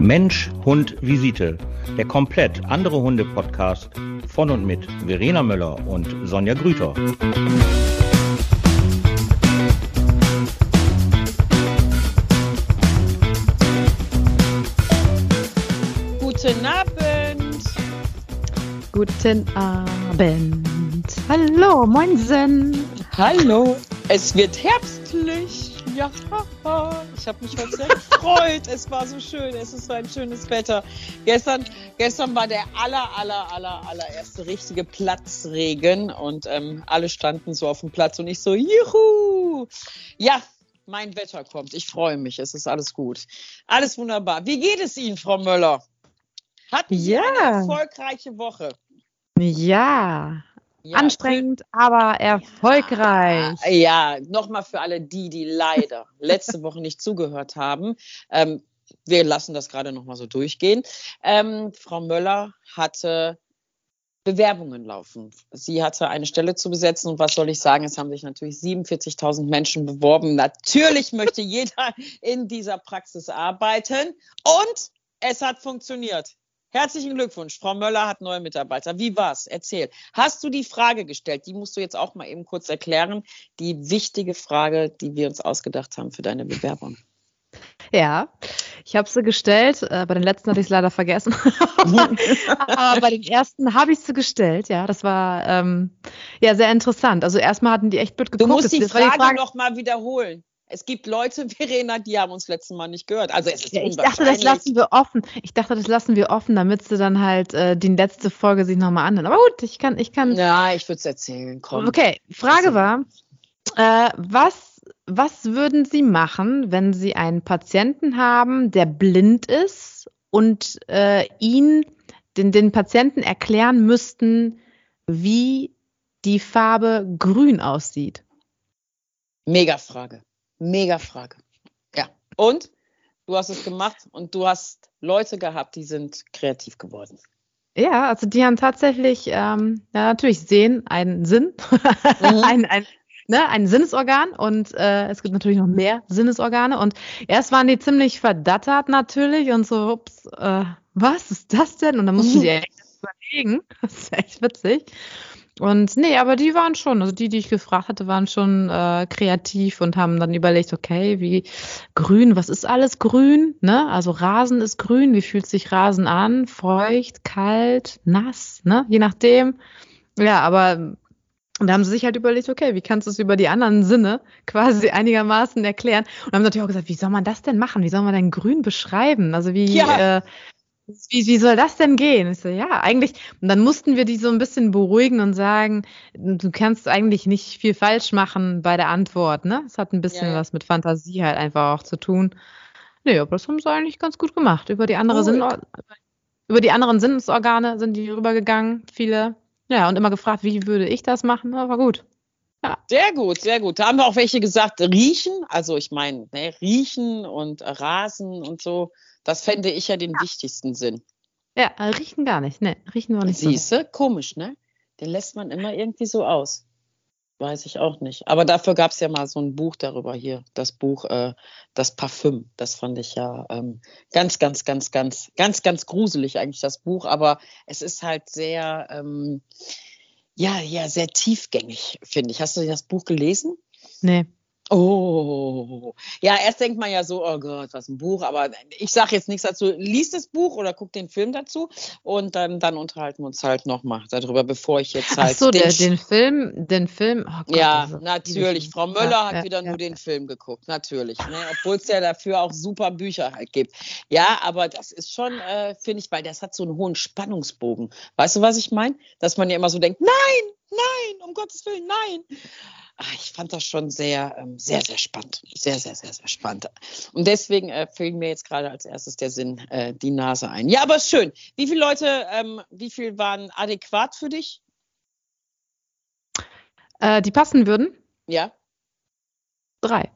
Mensch, Hund, Visite. Der komplett andere Hunde-Podcast von und mit Verena Möller und Sonja Grüter. Guten Abend. Guten Abend. Hallo, moinsen. Hallo. Es wird herbstlich. Ja, ich habe mich heute sehr gefreut. Es war so schön. Es ist so ein schönes Wetter. Gestern, gestern war der aller, aller, aller, allererste richtige Platzregen und ähm, alle standen so auf dem Platz und ich so, juhu! Ja, mein Wetter kommt. Ich freue mich. Es ist alles gut. Alles wunderbar. Wie geht es Ihnen, Frau Möller? Hatten Sie Ja. eine erfolgreiche Woche? Ja. Ja, Anstrengend, aber erfolgreich. Ja, nochmal für alle die, die leider letzte Woche nicht zugehört haben. Ähm, wir lassen das gerade nochmal so durchgehen. Ähm, Frau Möller hatte Bewerbungen laufen. Sie hatte eine Stelle zu besetzen und was soll ich sagen? Es haben sich natürlich 47.000 Menschen beworben. Natürlich möchte jeder in dieser Praxis arbeiten und es hat funktioniert. Herzlichen Glückwunsch. Frau Möller hat neue Mitarbeiter. Wie war's? Erzähl. Hast du die Frage gestellt? Die musst du jetzt auch mal eben kurz erklären. Die wichtige Frage, die wir uns ausgedacht haben für deine Bewerbung. Ja, ich habe sie gestellt. Äh, bei den letzten hatte ich es leider vergessen. aber bei den ersten habe ich sie gestellt. Ja, das war ähm, ja sehr interessant. Also erstmal hatten die echt blöd Du geguckt. musst die Das war Frage, noch mal wiederholen. Es gibt Leute, Verena, die haben uns letzten Mal nicht gehört. Also es ist Ja, ich dachte, das lassen wir offen. Ich dachte, das lassen wir offen, damit sie dann halt äh, die letzte Folge sich nochmal anhören. Aber gut, ich kann, ich kann. Ja, ich würde es erzählen. Komm. Okay, Frage Also- war, äh, was, was würden Sie machen, wenn Sie einen Patienten haben, der blind ist und äh, ihn, den, den Patienten erklären müssten, wie die Farbe grün aussieht? Mega Frage. Mega Frage. Ja. Und du hast es gemacht und du hast Leute gehabt, die sind kreativ geworden. Ja, also die haben tatsächlich, ähm, ja, natürlich sehen einen Sinn, Mhm. ein, ein, ne, ein Sinnesorgan und äh, es gibt natürlich noch mehr Sinnesorgane und erst waren die ziemlich verdattert natürlich und so, ups, äh, was ist das denn? Und dann mussten die echt überlegen, das ist echt witzig. Und nee, aber die waren schon, also die, die ich gefragt hatte, waren schon äh, kreativ und haben dann überlegt, okay, wie grün, was ist alles grün? Ne? Also Rasen ist grün, wie fühlt sich Rasen an? Feucht, kalt, nass, ne? Je nachdem. Ja, aber da haben sie sich halt überlegt, okay, wie kannst du es über die anderen Sinne quasi einigermaßen erklären? Und haben natürlich auch gesagt, wie soll man das denn machen? Wie soll man denn grün beschreiben? Also wie, Ja. äh, wie, wie soll das denn gehen? Ich so, ja, eigentlich. Und dann mussten wir die so ein bisschen beruhigen und sagen, du kannst eigentlich nicht viel falsch machen bei der Antwort, ne? Es hat ein bisschen Ja, ja. was mit Fantasie halt einfach auch zu tun. Nee, aber das haben sie eigentlich ganz gut gemacht. Über die andere. Sinn über die anderen Sinnesorgane sind die rübergegangen, viele. Ja, und immer gefragt, wie würde ich das machen? Aber gut. Sehr gut, sehr gut. Da haben wir auch welche gesagt, riechen. Also ich meine, ne, riechen und rasen und so. Das fände ich ja den wichtigsten Sinn. Ja, äh, riechen gar nicht. Ne, riechen wir nicht so. Siehste, komisch, ne? Den lässt man immer irgendwie so aus. Weiß ich auch nicht. Aber dafür gab es ja mal so ein Buch darüber hier. Das Buch, äh, das Parfüm. Das fand ich ja ähm, ganz, ganz, ganz, ganz, ganz, ganz gruselig eigentlich, das Buch. Aber es ist halt sehr, ähm, ja, ja, sehr tiefgängig, finde ich. Hast du das Buch gelesen? Nee. Oh, ja, erst denkt man ja so, oh Gott, was ein Buch, aber ich sage jetzt nichts dazu. Lies das Buch oder guck den Film dazu und dann, dann unterhalten wir uns halt nochmal darüber, bevor ich jetzt Ach halt. so, der, den- den Film, den Film. Oh Gott, ja, also, natürlich. Frau Möller Ja, hat ja, wieder ja. nur den Film geguckt, natürlich. Ne? Obwohl es ja dafür auch super Bücher halt gibt. Ja, aber das ist schon, äh, finde ich, weil das hat so einen hohen Spannungsbogen. Weißt du, was ich meine? Dass man ja immer so denkt, nein, nein, um Gottes Willen, nein. Ah, Ich fand das schon sehr, ähm, sehr, sehr spannend. Sehr, sehr, sehr, sehr spannend. Und deswegen äh, fiel mir jetzt gerade als erstes der Sinn äh, die Nase ein. Ja, aber ist schön. Wie viele Leute, ähm, wie viel waren adäquat für dich? Äh, die passen würden? Ja. Drei.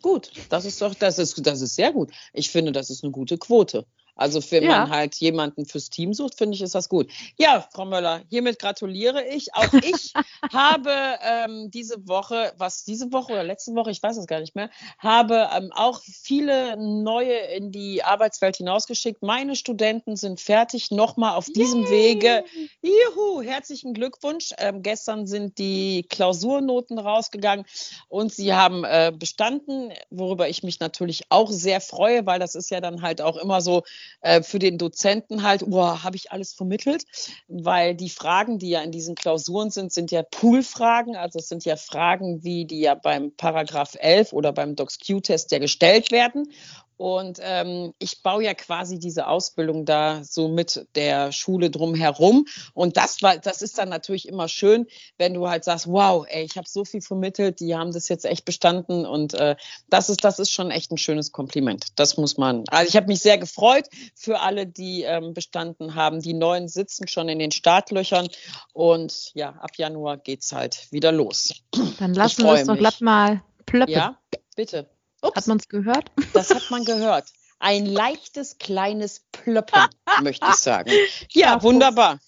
Gut, das ist doch, das ist, das ist sehr gut. Ich finde, das ist eine gute Quote. Also wenn Ja. man halt jemanden fürs Team sucht, finde ich, ist das gut. Ja, Frau Möller, hiermit gratuliere ich. Auch ich habe ähm, diese Woche, was diese Woche oder letzte Woche, ich weiß es gar nicht mehr, habe ähm, auch viele neue in die Arbeitswelt hinausgeschickt. Meine Studenten sind fertig, nochmal auf diesem Wege. Juhu, herzlichen Glückwunsch. Ähm, gestern sind die Klausurnoten rausgegangen und sie haben äh, bestanden, worüber ich mich natürlich auch sehr freue, weil das ist ja dann halt auch immer so äh, für den Dozenten halt, boah, habe ich alles vermittelt, weil die Fragen, die ja in diesen Klausuren sind, sind ja Poolfragen, also es sind ja Fragen, wie die ja beim Paragraph 11 oder beim DocsQ-Test ja gestellt werden. Und ähm, ich baue ja quasi diese Ausbildung da so mit der Schule drumherum. Und das war, das ist dann natürlich immer schön, wenn du halt sagst, wow, ey, ich habe so viel vermittelt, die haben das jetzt echt bestanden. Und äh, das ist, das ist schon echt ein schönes Kompliment. Das muss man. Also ich habe mich sehr gefreut für alle, die ähm, bestanden haben. Die neuen sitzen schon in den Startlöchern. Und ja, ab Januar geht's halt wieder los. Dann lassen wir es doch glatt mal plöppen. Ja, bitte. Ups. Hat man es gehört? Das hat man gehört. Ein leichtes, kleines Plöppen, möchte ich sagen. Ja, Chapeau. wunderbar.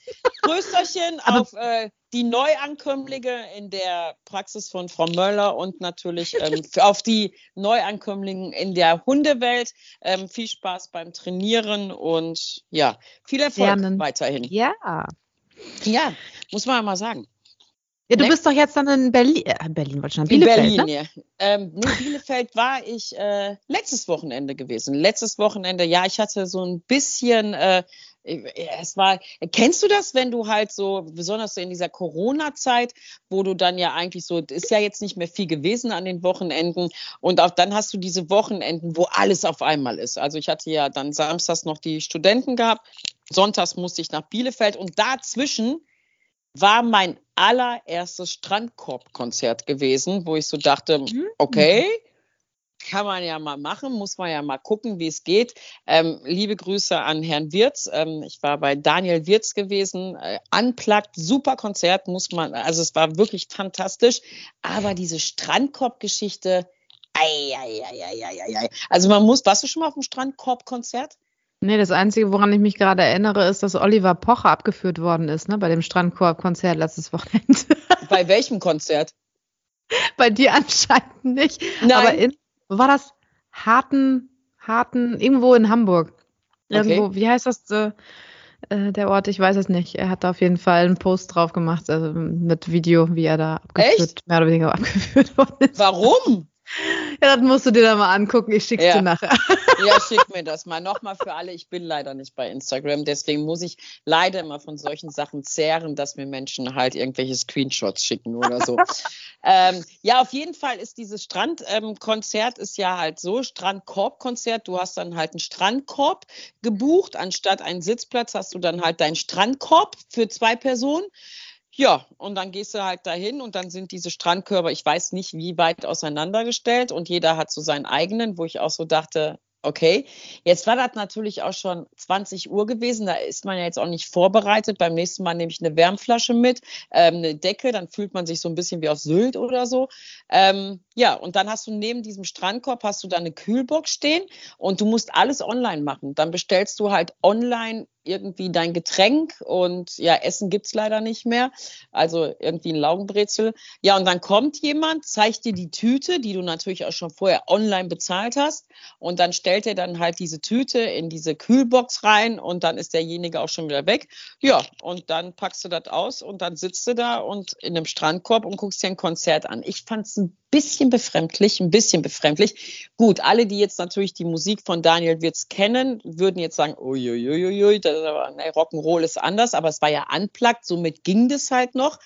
Größerchen Aber- auf äh, die Neuankömmlinge in der Praxis von Frau Möller und natürlich ähm, auf die Neuankömmlinge in der Hundewelt. Ähm, viel Spaß beim Trainieren und ja, viel Erfolg Lernen. weiterhin. Ja. Ja, muss man ja mal sagen. Ja, du Ne? bist doch jetzt dann in Berlin. Äh, Berlin wollte ich schon. In Bielefeld, Berlin, ne? ja. Ähm, nee, Bielefeld war ich äh, letztes Wochenende gewesen. Letztes Wochenende, ja, ich hatte so ein bisschen, äh, es war, kennst du das, wenn du halt so, besonders so in dieser Corona-Zeit, wo du dann ja eigentlich so, ist ja jetzt nicht mehr viel gewesen an den Wochenenden und auch dann hast du diese Wochenenden, wo alles auf einmal ist. Also ich hatte ja dann samstags noch die Studenten gehabt, sonntags musste ich nach Bielefeld und dazwischen war mein allererstes Strandkorb-Konzert gewesen, wo ich so dachte, Mhm. okay, kann man ja mal machen, muss man ja mal gucken, wie es geht. Ähm, liebe Grüße an Herrn Wirz. Ähm, ich war bei Daniel Wirz gewesen. Äh, unplugged, super Konzert, muss man, also es war wirklich fantastisch. Aber diese Strandkorb-Geschichte, ei, ei, ei, ei, ei, ei, ei. Also man muss, warst du schon mal auf dem Strandkorb-Konzert? Nee, das Einzige, woran ich mich gerade erinnere, ist, dass Oliver Pocher abgeführt worden ist, ne, bei dem Strandkorb-Konzert letztes Wochenende. Bei welchem Konzert? bei dir anscheinend nicht. Nein. Aber in, wo war das? Harten, Harten, irgendwo in Hamburg. Irgendwo, Okay. wie heißt das, äh, äh, der Ort? Ich weiß es nicht. Er hat da auf jeden Fall einen Post drauf gemacht, also mit Video, wie er da abgeführt, mehr oder weniger abgeführt worden ist. Warum? Ja, das musst du dir dann mal angucken. Ich schick's Ja. dir nachher. Ja, schick mir das mal. Nochmal für alle, ich bin leider nicht bei Instagram, deswegen muss ich leider immer von solchen Sachen zehren, dass mir Menschen halt irgendwelche Screenshots schicken oder so. ähm, ja, auf jeden Fall ist dieses Strandkonzert ist ja halt so, Strandkorb-Konzert, du hast dann halt einen Strandkorb gebucht, anstatt einen Sitzplatz hast du dann halt deinen Strandkorb für zwei Personen. Ja, und dann gehst du halt dahin und dann sind diese Strandkörper, ich weiß nicht, wie weit auseinandergestellt und jeder hat so seinen eigenen, wo ich auch so dachte, okay, jetzt war das natürlich auch schon 20 Uhr gewesen, da ist man ja jetzt auch nicht vorbereitet. Beim nächsten Mal nehme ich eine Wärmflasche mit, ähm, eine Decke, dann fühlt man sich so ein bisschen wie auf Sylt oder so. Ähm, ja, und dann hast du neben diesem Strandkorb hast du da eine Kühlbox stehen und du musst alles online machen. Dann bestellst du halt online irgendwie dein Getränk und ja, Essen gibt's leider nicht mehr. Also irgendwie ein Laugenbrezel. Ja, und dann kommt jemand, zeigt dir die Tüte, die du natürlich auch schon vorher online bezahlt hast. Und dann stellt er dann halt diese Tüte in diese Kühlbox rein und dann ist derjenige auch schon wieder weg. Ja, und dann packst du das aus und dann sitzt du da und in einem Strandkorb und guckst dir ein Konzert an. Ich fand's ein bisschen befremdlich, ein bisschen befremdlich. Gut, alle, die jetzt natürlich die Musik von Daniel Wirz kennen, würden jetzt sagen, uiuiuiui, das ist aber, ne, Rock'n'Roll ist anders, aber es war ja unplugged, somit ging das halt noch.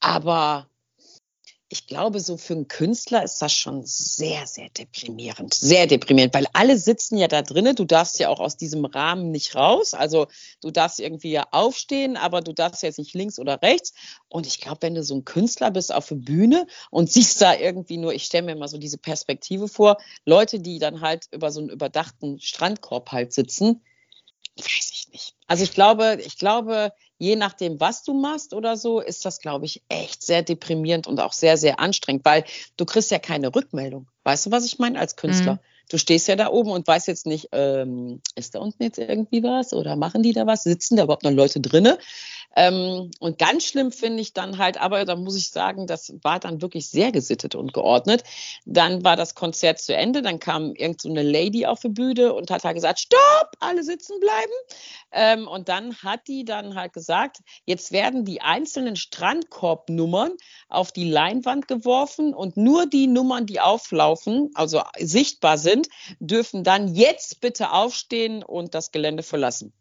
Aber ich glaube, so für einen Künstler ist das schon sehr, sehr deprimierend. Sehr deprimierend, weil alle sitzen ja da drinnen. Du darfst ja auch aus diesem Rahmen nicht raus. Also du darfst irgendwie ja aufstehen, aber du darfst jetzt nicht links oder rechts. Und ich glaube, wenn du so ein Künstler bist auf der Bühne und siehst da irgendwie nur, ich stelle mir mal so diese Perspektive vor, Leute, die dann halt über so einen überdachten Strandkorb halt sitzen, weiß ich nicht. Also ich glaube, ich glaube, je nachdem, was du machst oder so, ist das, glaube ich, echt sehr deprimierend und auch sehr, sehr anstrengend, weil du kriegst ja keine Rückmeldung. Weißt du, was ich meine als Künstler? Mhm. du stehst ja da oben und weißt jetzt nicht, ähm, ist da unten jetzt irgendwie was oder machen die da was? Sitzen da überhaupt noch Leute drinne? Ähm, und ganz schlimm finde ich dann halt, aber da muss ich sagen, das war dann wirklich sehr gesittet und geordnet. Dann war das Konzert zu Ende, dann kam irgend so eine Lady auf die Bühne und hat halt gesagt, stopp, alle sitzen bleiben. Ähm, und dann hat die dann halt gesagt, jetzt werden die einzelnen Strandkorbnummern auf die Leinwand geworfen und nur die Nummern, die auflaufen, also sichtbar sind, dürfen dann jetzt bitte aufstehen und das Gelände verlassen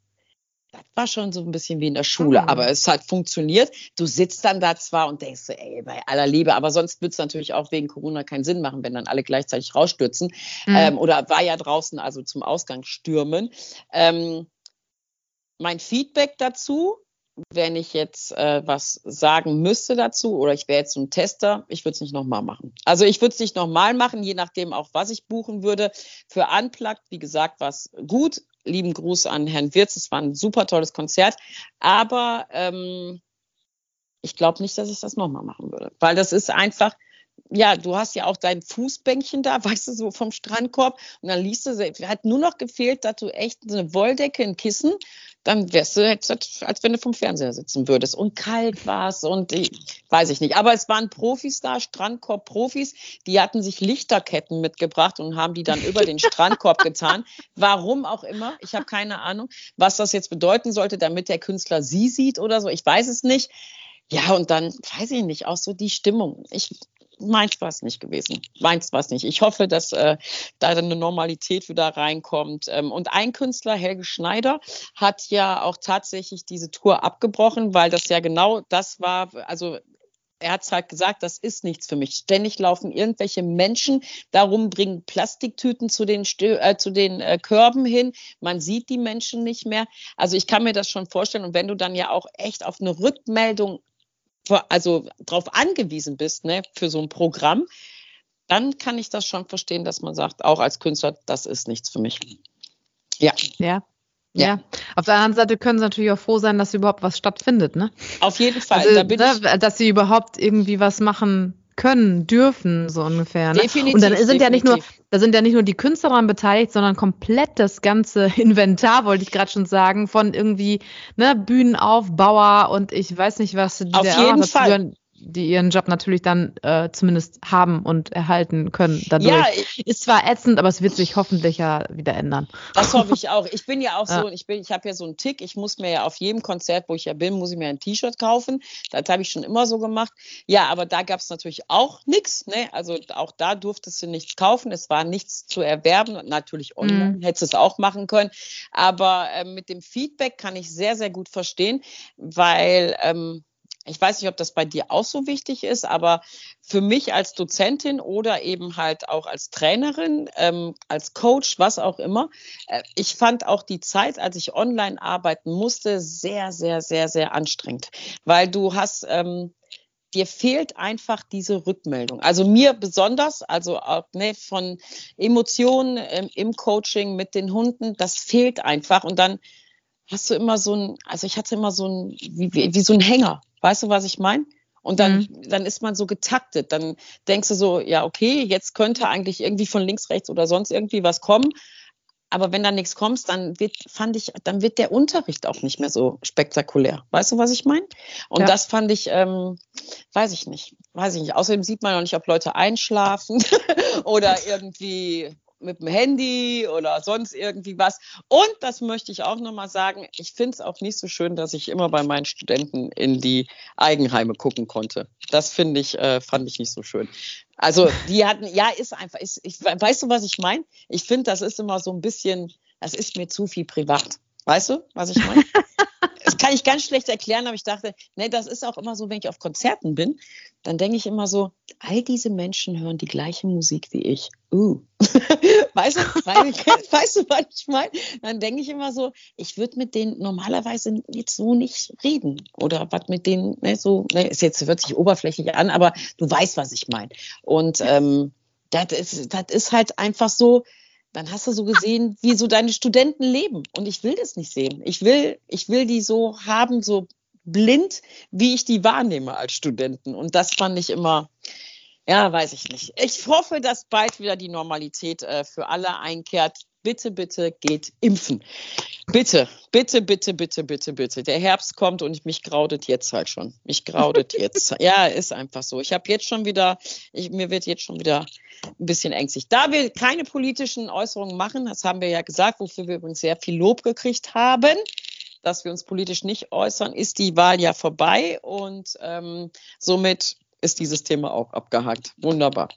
war schon so ein bisschen wie in der Schule, mhm. aber es hat funktioniert. Du sitzt dann da zwar und denkst so, ey, bei aller Liebe, aber sonst wird es natürlich auch wegen Corona keinen Sinn machen, wenn dann alle gleichzeitig rausstürzen. Mhm. Ähm, oder war ja draußen also zum Ausgang stürmen. Ähm, mein Feedback dazu, wenn ich jetzt äh, was sagen müsste dazu oder ich wäre jetzt ein Tester, ich würde es nicht nochmal machen. Also ich würde es nicht nochmal machen, je nachdem auch, was ich buchen würde. Für Unplugged, wie gesagt, war es gut lieben Gruß an Herrn Wirz. Es war ein super tolles Konzert. Aber ähm, ich glaube nicht, dass ich das nochmal machen würde. Weil das ist einfach, ja, du hast ja auch dein Fußbänkchen da, weißt du, so vom Strandkorb. Und dann liest du, hat nur noch gefehlt, dass du echt eine Wolldecke, ein Kissen, dann wärst du jetzt, als wenn du vom Fernseher sitzen würdest. Und kalt war es und ich, weiß ich nicht. Aber es waren Profis da, Strandkorb-Profis, die hatten sich Lichterketten mitgebracht und haben die dann über den Strandkorb getan. Warum auch immer, ich habe keine Ahnung, was das jetzt bedeuten sollte, damit der Künstler sie sieht oder so. Ich weiß es nicht. Ja, und dann weiß ich nicht, auch so die Stimmung. Ich meins war es nicht gewesen. Meins war es nicht. Ich hoffe, dass äh, da dann eine Normalität wieder reinkommt. Ähm, und ein Künstler, Helge Schneider, hat ja auch tatsächlich diese Tour abgebrochen, weil das ja genau das war, also er hat halt gesagt, das ist nichts für mich. Ständig laufen irgendwelche Menschen darum, bringen Plastiktüten zu den, Stö äh, zu den äh, Körben hin. Man sieht die Menschen nicht mehr. Also ich kann mir das schon vorstellen. Und wenn du dann ja auch echt auf eine Rückmeldung also darauf angewiesen bist, ne, für so ein Programm, dann kann ich das schon verstehen, dass man sagt, auch als Künstler, das ist nichts für mich. Ja. Ja. Ja. ja. auf der anderen Seite können sie natürlich auch froh sein, dass überhaupt was stattfindet, ne? Auf jeden Fall. Also, da ne, dass sie überhaupt irgendwie was machen können, dürfen, so ungefähr. Ne? Definitiv. Und dann sind definitiv. ja nicht nur, da sind ja nicht nur die Künstler daran beteiligt, sondern komplett das ganze Inventar, wollte ich gerade schon sagen, von irgendwie ne, Bühnenaufbauer und ich weiß nicht was. Die Auf jeden Fall. Die ihren Job natürlich dann äh, zumindest haben und erhalten können. Dadurch. Ja, ist zwar ätzend, aber es wird sich hoffentlich ja wieder ändern. Das hoffe ich auch. Ich bin ja auch ja. so, ich bin, ich habe ja so einen Tick. Ich muss mir ja auf jedem Konzert, wo ich ja bin, muss ich mir ein T-Shirt kaufen. Das habe ich schon immer so gemacht. Ja, aber da gab es natürlich auch nichts. Ne? Also auch da durftest du nichts kaufen. Es war nichts zu erwerben. Natürlich online mhm. hättest du es auch machen können. Aber äh, mit dem Feedback kann ich sehr, sehr gut verstehen, weil ähm, ich weiß nicht, ob das bei dir auch so wichtig ist, aber für mich als Dozentin oder eben halt auch als Trainerin, ähm, als Coach, was auch immer, äh, ich fand auch die Zeit, als ich online arbeiten musste, sehr, sehr, sehr, sehr anstrengend, weil du hast ähm, dir fehlt einfach diese Rückmeldung. Also mir besonders, also auch ne, von Emotionen ähm, im Coaching mit den Hunden, das fehlt einfach. Und dann hast du immer so ein, also ich hatte immer so ein, wie, wie, wie so ein Hänger. Weißt du, was ich meine? Und dann, mhm. dann ist man so getaktet. Dann denkst du so, ja, okay, jetzt könnte eigentlich irgendwie von links, rechts oder sonst irgendwie was kommen. Aber wenn da nichts kommt, dann wird, fand ich, dann wird der Unterricht auch nicht mehr so spektakulär. Weißt du, was ich meine? Und ja. das fand ich, ähm, weiß ich nicht, weiß ich nicht. Außerdem sieht man noch nicht, ob Leute einschlafen oder irgendwie mit dem Handy oder sonst irgendwie was. Und das möchte ich auch nochmal sagen, ich finde es auch nicht so schön, dass ich immer bei meinen Studenten in die Eigenheime gucken konnte. Das finde ich, äh, fand ich nicht so schön. Also die hatten, ja, ist einfach, ist, ich, weißt du, was ich meine? Ich finde, das ist immer so ein bisschen, das ist mir zu viel privat. Weißt du, was ich meine? das kann ich ganz schlecht erklären, aber ich dachte, nee, das ist auch immer so, wenn ich auf Konzerten bin, dann denke ich immer so, all diese Menschen hören die gleiche Musik wie ich. Uh. weißt, du, weißt du, was ich meine? Dann denke ich immer so, ich würde mit denen normalerweise jetzt so nicht reden. Oder was mit denen, ne, so, ne, ist jetzt hört sich oberflächlich an, aber du weißt, was ich meine. Und ähm, das ist, das ist halt einfach so, dann hast du so gesehen, wie so deine Studenten leben. Und ich will das nicht sehen. Ich will, ich will die so haben, so blind, wie ich die wahrnehme als Studenten. Und das fand ich immer, Ja, weiß ich nicht. Ich hoffe, dass bald wieder die Normalität äh, für alle einkehrt. Bitte, bitte geht impfen. Bitte, bitte, bitte, bitte, bitte, bitte. Der Herbst kommt und mich graudet jetzt halt schon. Mich graudet jetzt. ja, ist einfach so. Ich habe jetzt schon wieder, ich, mir wird jetzt schon wieder ein bisschen ängstlich. Da wir keine politischen Äußerungen machen, das haben wir ja gesagt, wofür wir übrigens sehr viel Lob gekriegt haben, dass wir uns politisch nicht äußern, ist die Wahl ja vorbei und ähm, somit ist dieses Thema auch abgehakt. Wunderbar.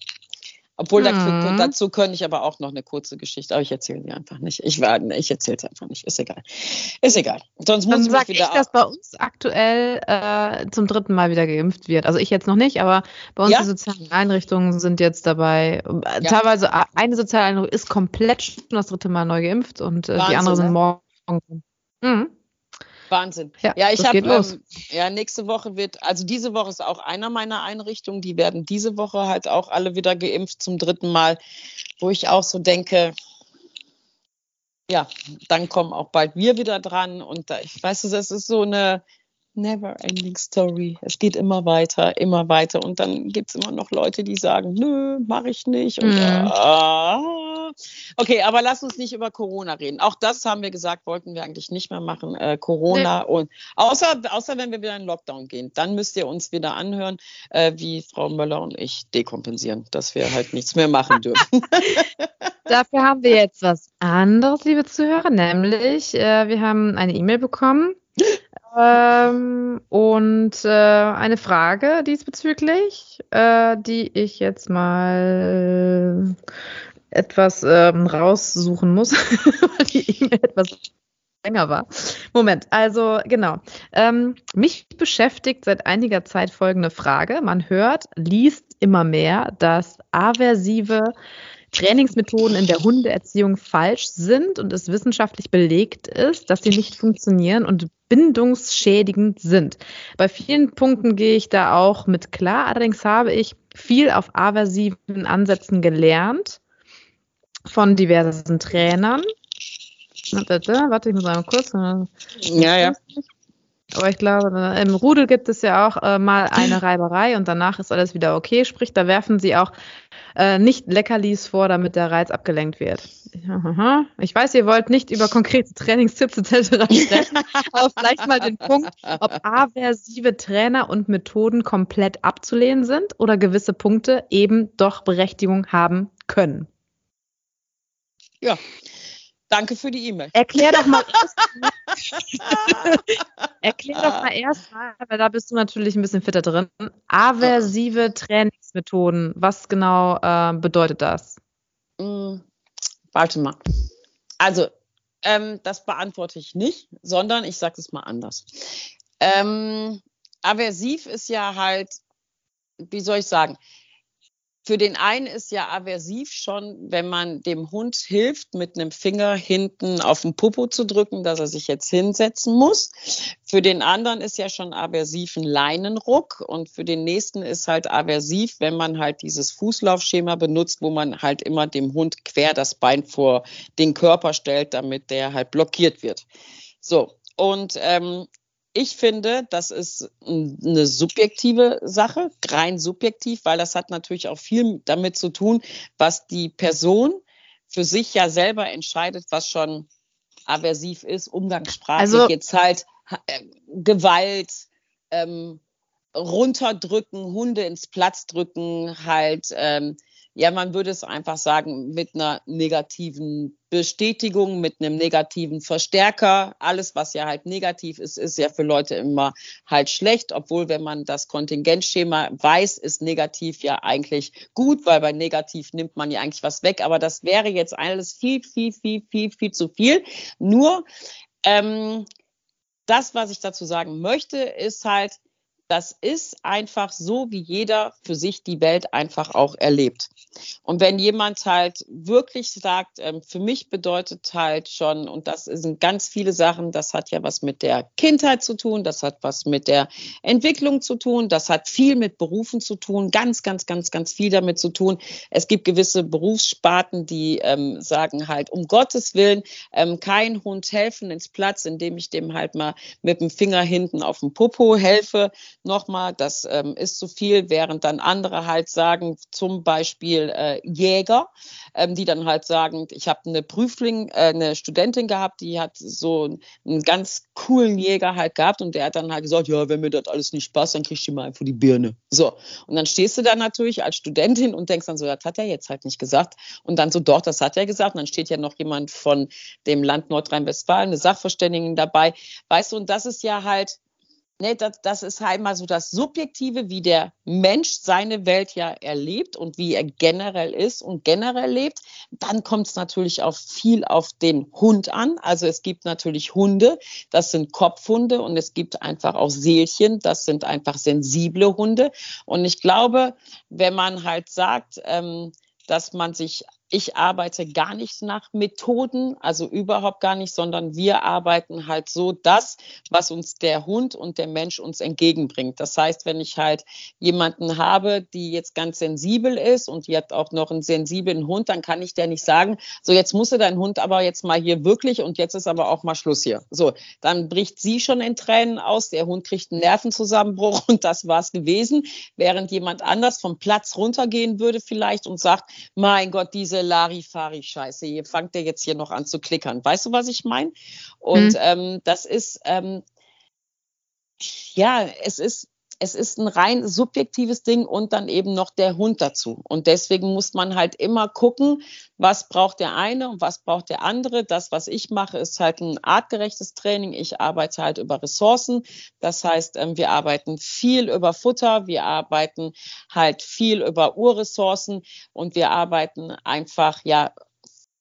Obwohl mhm. dazu, dazu könnte ich aber auch noch eine kurze Geschichte, aber ich erzähle sie einfach nicht. Ich, ich erzähle es einfach nicht. Ist egal. Ist egal. Sonst muss Dann sag ich, dass bei uns aktuell äh, zum dritten Mal wieder geimpft wird. Also ich jetzt noch nicht, aber bei uns ja? die sozialen Einrichtungen sind jetzt dabei. Ja. Teilweise eine soziale Einrichtung ist komplett schon das dritte Mal neu geimpft und äh, die andere sind ne? morgen. Mhm. Wahnsinn. Ja, ja ich habe ähm, ja nächste Woche wird, also diese Woche ist auch einer meiner Einrichtungen, die werden diese Woche halt auch alle wieder geimpft zum dritten Mal, wo ich auch so denke, ja, dann kommen auch bald wir wieder dran und da, ich weiß, das ist so eine never ending story. Es geht immer weiter, immer weiter und dann gibt es immer noch Leute, die sagen, nö, mache ich nicht und mhm. ah, Okay, aber lass uns nicht über Corona reden. Auch das haben wir gesagt, wollten wir eigentlich nicht mehr machen. Äh, Corona nee. und außer, außer wenn wir wieder in Lockdown gehen, dann müsst ihr uns wieder anhören, äh, wie Frau Möller und ich dekompensieren, dass wir halt nichts mehr machen dürfen. Dafür haben wir jetzt was anderes, liebe Zuhörer, nämlich äh, wir haben eine E-Mail bekommen. Ähm, und äh, eine Frage diesbezüglich, äh, die ich jetzt mal etwas ähm, raussuchen muss, weil die E-Mail etwas länger war. Moment, also genau. Ähm, mich beschäftigt seit einiger Zeit folgende Frage. Man hört, liest immer mehr, dass aversive Trainingsmethoden in der Hundeerziehung falsch sind und es wissenschaftlich belegt ist, dass sie nicht funktionieren und bindungsschädigend sind. Bei vielen Punkten gehe ich da auch mit klar. Allerdings habe ich viel auf aversiven Ansätzen gelernt von diversen Trainern. Warte, ich muss einmal kurz. Ja, ja. Aber ich glaube, im Rudel gibt es ja auch äh, mal eine Reiberei und danach ist alles wieder okay. Sprich, da werfen sie auch äh, nicht Leckerlis vor, damit der Reiz abgelenkt wird. Ich weiß, ihr wollt nicht über konkrete Trainingstipps etc. sprechen, aber vielleicht mal den Punkt, ob aversive Trainer und Methoden komplett abzulehnen sind oder gewisse Punkte eben doch Berechtigung haben können. Ja, danke für die E-Mail. Erklär doch mal erst Erklär doch mal erst mal, weil da bist du natürlich ein bisschen fitter drin. Aversive Trainingsmethoden, was genau äh, bedeutet das? Mm, warte mal. Also, ähm, das beantworte ich nicht, sondern ich sage es mal anders. Ähm, aversiv ist ja halt, wie soll ich sagen, für den einen ist ja aversiv schon, wenn man dem Hund hilft, mit einem Finger hinten auf den Popo zu drücken, dass er sich jetzt hinsetzen muss. Für den anderen ist ja schon aversiv ein Leinenruck und für den nächsten ist halt aversiv, wenn man halt dieses Fußlaufschema benutzt, wo man halt immer dem Hund quer das Bein vor den Körper stellt, damit der halt blockiert wird. So, und ähm, ich finde, das ist eine subjektive Sache, rein subjektiv, weil das hat natürlich auch viel damit zu tun, was die Person für sich ja selber entscheidet, was schon aversiv ist, umgangssprachlich also, jetzt halt äh, Gewalt, ähm, runterdrücken, Hunde ins Platz drücken, halt ähm, ja, man würde es einfach sagen, mit einer negativen Bestätigung, mit einem negativen Verstärker. Alles, was ja halt negativ ist, ist ja für Leute immer halt schlecht. Obwohl, wenn man das Kontingentschema weiß, ist negativ ja eigentlich gut, weil bei negativ nimmt man ja eigentlich was weg. Aber das wäre jetzt alles viel, viel, viel, viel, viel zu viel. Nur, ähm, das, was ich dazu sagen möchte, ist halt, das ist einfach so, wie jeder für sich die Welt einfach auch erlebt. Und wenn jemand halt wirklich sagt, ähm, für mich bedeutet halt schon, und das sind ganz viele Sachen, das hat ja was mit der Kindheit zu tun, das hat was mit der Entwicklung zu tun, das hat viel mit Berufen zu tun, ganz, ganz, ganz, ganz viel damit zu tun. Es gibt gewisse Berufssparten, die ähm, sagen halt, um Gottes Willen, ähm, kein Hund helfen ins Platz, indem ich dem halt mal mit dem Finger hinten auf dem Popo helfe, nochmal, das ähm, ist zu viel, während dann andere halt sagen, zum Beispiel äh, Jäger, ähm, die dann halt sagen, ich habe eine Prüfling, äh, eine Studentin gehabt, die hat so einen ganz coolen Jäger halt gehabt und der hat dann halt gesagt, ja, wenn mir das alles nicht passt, dann kriegst du mal einfach die Birne. So, und dann stehst du da natürlich als Studentin und denkst dann so, das hat er jetzt halt nicht gesagt. Und dann so, doch, das hat er gesagt. Und dann steht ja noch jemand von dem Land Nordrhein-Westfalen, eine Sachverständigen dabei. Weißt du, und das ist ja halt, Ne, das, das ist halt mal so das Subjektive, wie der Mensch seine Welt ja erlebt und wie er generell ist und generell lebt. Dann kommt es natürlich auch viel auf den Hund an. Also es gibt natürlich Hunde, das sind Kopfhunde und es gibt einfach auch Seelchen, das sind einfach sensible Hunde. Und ich glaube, wenn man halt sagt, ähm, dass man sich ich arbeite gar nicht nach Methoden, also überhaupt gar nicht, sondern wir arbeiten halt so das, was uns der Hund und der Mensch uns entgegenbringt. Das heißt, wenn ich halt jemanden habe, die jetzt ganz sensibel ist und die hat auch noch einen sensiblen Hund, dann kann ich der nicht sagen, so jetzt musste dein Hund aber jetzt mal hier wirklich und jetzt ist aber auch mal Schluss hier. So, dann bricht sie schon in Tränen aus, der Hund kriegt einen Nervenzusammenbruch und das war's gewesen, während jemand anders vom Platz runtergehen würde vielleicht und sagt, mein Gott, diese diese Larifari-Scheiße. Hier fangt ihr jetzt hier noch an zu klickern. Weißt du, was ich meine? Und mhm. ähm, das ist, ähm, ja, es ist, es ist ein rein subjektives Ding und dann eben noch der Hund dazu. Und deswegen muss man halt immer gucken, was braucht der eine und was braucht der andere. Das, was ich mache, ist halt ein artgerechtes Training. Ich arbeite halt über Ressourcen. Das heißt, ähm, wir arbeiten viel über Futter, wir arbeiten halt viel über Urressourcen und wir arbeiten einfach, ja,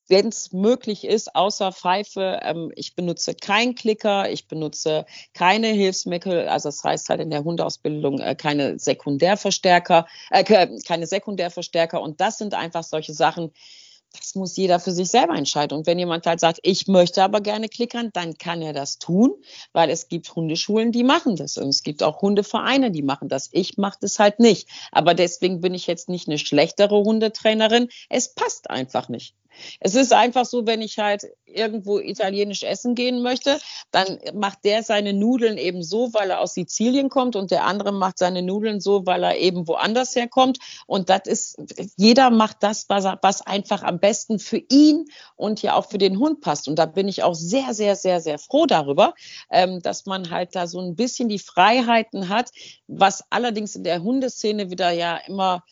wenn es möglich ist, außer Pfeife. Ähm, ich benutze keinen Klicker, ich benutze keine Hilfsmittel, also das heißt halt in der Hundeausbildung äh, keine Sekundärverstärker, äh, keine Sekundärverstärker. Und das sind einfach solche Sachen, das muss jeder für sich selber entscheiden. Und wenn jemand halt sagt, ich möchte aber gerne klickern, dann kann er das tun, weil es gibt Hundeschulen, die machen das. Und es gibt auch Hundevereine, die machen das. Ich mache das halt nicht. Aber deswegen bin ich jetzt nicht eine schlechtere Hundetrainerin. Es passt einfach nicht. Es ist einfach so, wenn ich halt irgendwo italienisch essen gehen möchte, dann macht der seine Nudeln eben so, weil er aus Sizilien kommt und der andere macht seine Nudeln so, weil er eben woanders herkommt. Und das ist, jeder macht das, was, er, was einfach am besten für ihn und ja auch für den Hund passt. Und da bin ich auch sehr, sehr, sehr, sehr froh darüber, ähm, dass man halt da so ein bisschen die Freiheiten hat, was allerdings in der Hundeszene wieder ja immer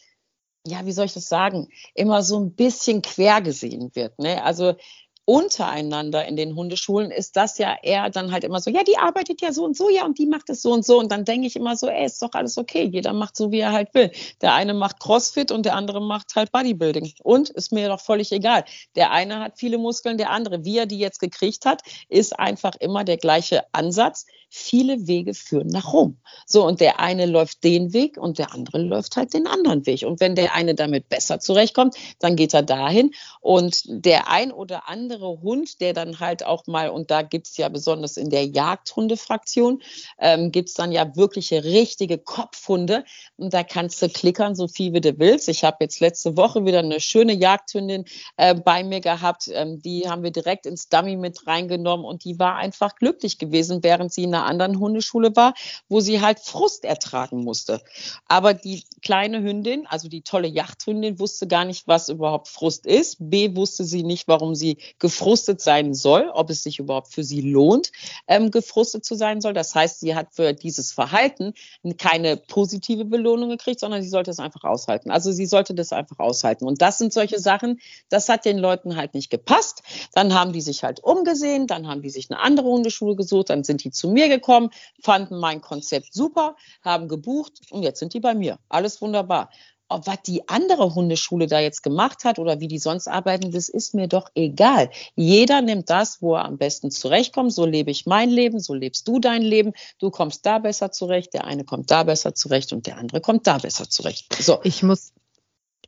ja, wie soll ich das sagen, immer so ein bisschen quer gesehen wird. Ne? Also untereinander in den Hundeschulen ist das ja eher dann halt immer so, ja, die arbeitet ja so und so, ja, und die macht es so und so. Und dann denke ich immer so, ey, ist doch alles okay. Jeder macht so, wie er halt will. Der eine macht Crossfit und der andere macht halt Bodybuilding. Und ist mir doch völlig egal. Der eine hat viele Muskeln, der andere, wie er die jetzt gekriegt hat, ist einfach immer der gleiche Ansatz viele Wege führen nach Rom. So, und der eine läuft den Weg und der andere läuft halt den anderen Weg. Und wenn der eine damit besser zurechtkommt, dann geht er dahin. Und der ein oder andere Hund, der dann halt auch mal, und da gibt's ja besonders in der Jagdhundefraktion, ähm, gibt's dann ja wirkliche richtige Kopfhunde. Und da kannst du klickern, so viel wie du willst. Ich habe jetzt letzte Woche wieder eine schöne Jagdhündin äh, bei mir gehabt. Ähm, die haben wir direkt ins Dummy mit reingenommen und die war einfach glücklich gewesen, während sie in einer anderen Hundeschule war, wo sie halt Frust ertragen musste. Aber die kleine Hündin, also die tolle Yachthündin, wusste gar nicht, was überhaupt Frust ist. B wusste sie nicht, warum sie gefrustet sein soll, ob es sich überhaupt für sie lohnt, ähm, gefrustet zu sein soll. Das heißt, sie hat für dieses Verhalten keine positive Belohnung gekriegt, sondern sie sollte es einfach aushalten. Also sie sollte das einfach aushalten. Und das sind solche Sachen, das hat den Leuten halt nicht gepasst. Dann haben die sich halt umgesehen, dann haben die sich eine andere Hundeschule gesucht, dann sind die zu mir gekommen, fanden mein Konzept super, haben gebucht und jetzt sind die bei mir. Alles wunderbar. Ob was die andere Hundeschule da jetzt gemacht hat oder wie die sonst arbeiten, das ist mir doch egal. Jeder nimmt das, wo er am besten zurechtkommt. So lebe ich mein Leben, so lebst du dein Leben. Du kommst da besser zurecht, der eine kommt da besser zurecht und der andere kommt da besser zurecht. So. Ich muss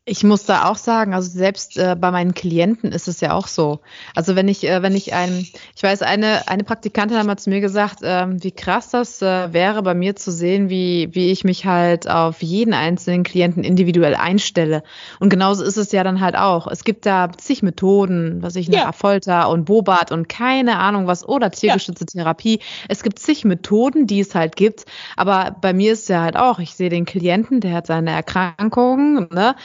Ich muss da auch sagen, also selbst äh, bei meinen Klienten ist es ja auch so. Also wenn ich, äh, wenn ich ein, ich weiß, eine, eine Praktikantin hat mal zu mir gesagt, äh, wie krass das äh, wäre, bei mir zu sehen, wie, wie ich mich halt auf jeden einzelnen Klienten individuell einstelle. Und genauso ist es ja dann halt auch. Es gibt da zig Methoden, was ich, ja. Folter und Bobat und keine Ahnung was, oder tiergestützte ja. Therapie. Es gibt zig Methoden, die es halt gibt. Aber bei mir ist ja halt auch, ich sehe den Klienten, der hat seine Erkrankungen, ne?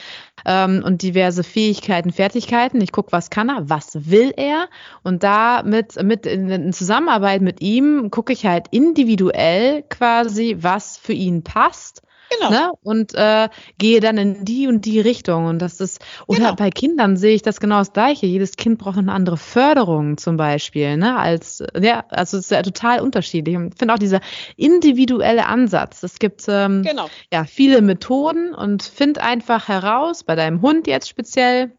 Ähm, und diverse Fähigkeiten, Fertigkeiten. Ich gucke, was kann er, was will er. Und da mit, mit in, in Zusammenarbeit mit ihm gucke ich halt individuell quasi, was für ihn passt Genau. Ne? Und äh, gehe dann in die und die Richtung. Und das ist, oder genau. bei Kindern sehe ich das genau das Gleiche. Jedes Kind braucht eine andere Förderung zum Beispiel, ne? Als, ja, also es ist ja total unterschiedlich. Und ich finde auch dieser individuelle Ansatz. Es gibt ähm, genau. ja viele Methoden und find einfach heraus, bei deinem Hund jetzt speziell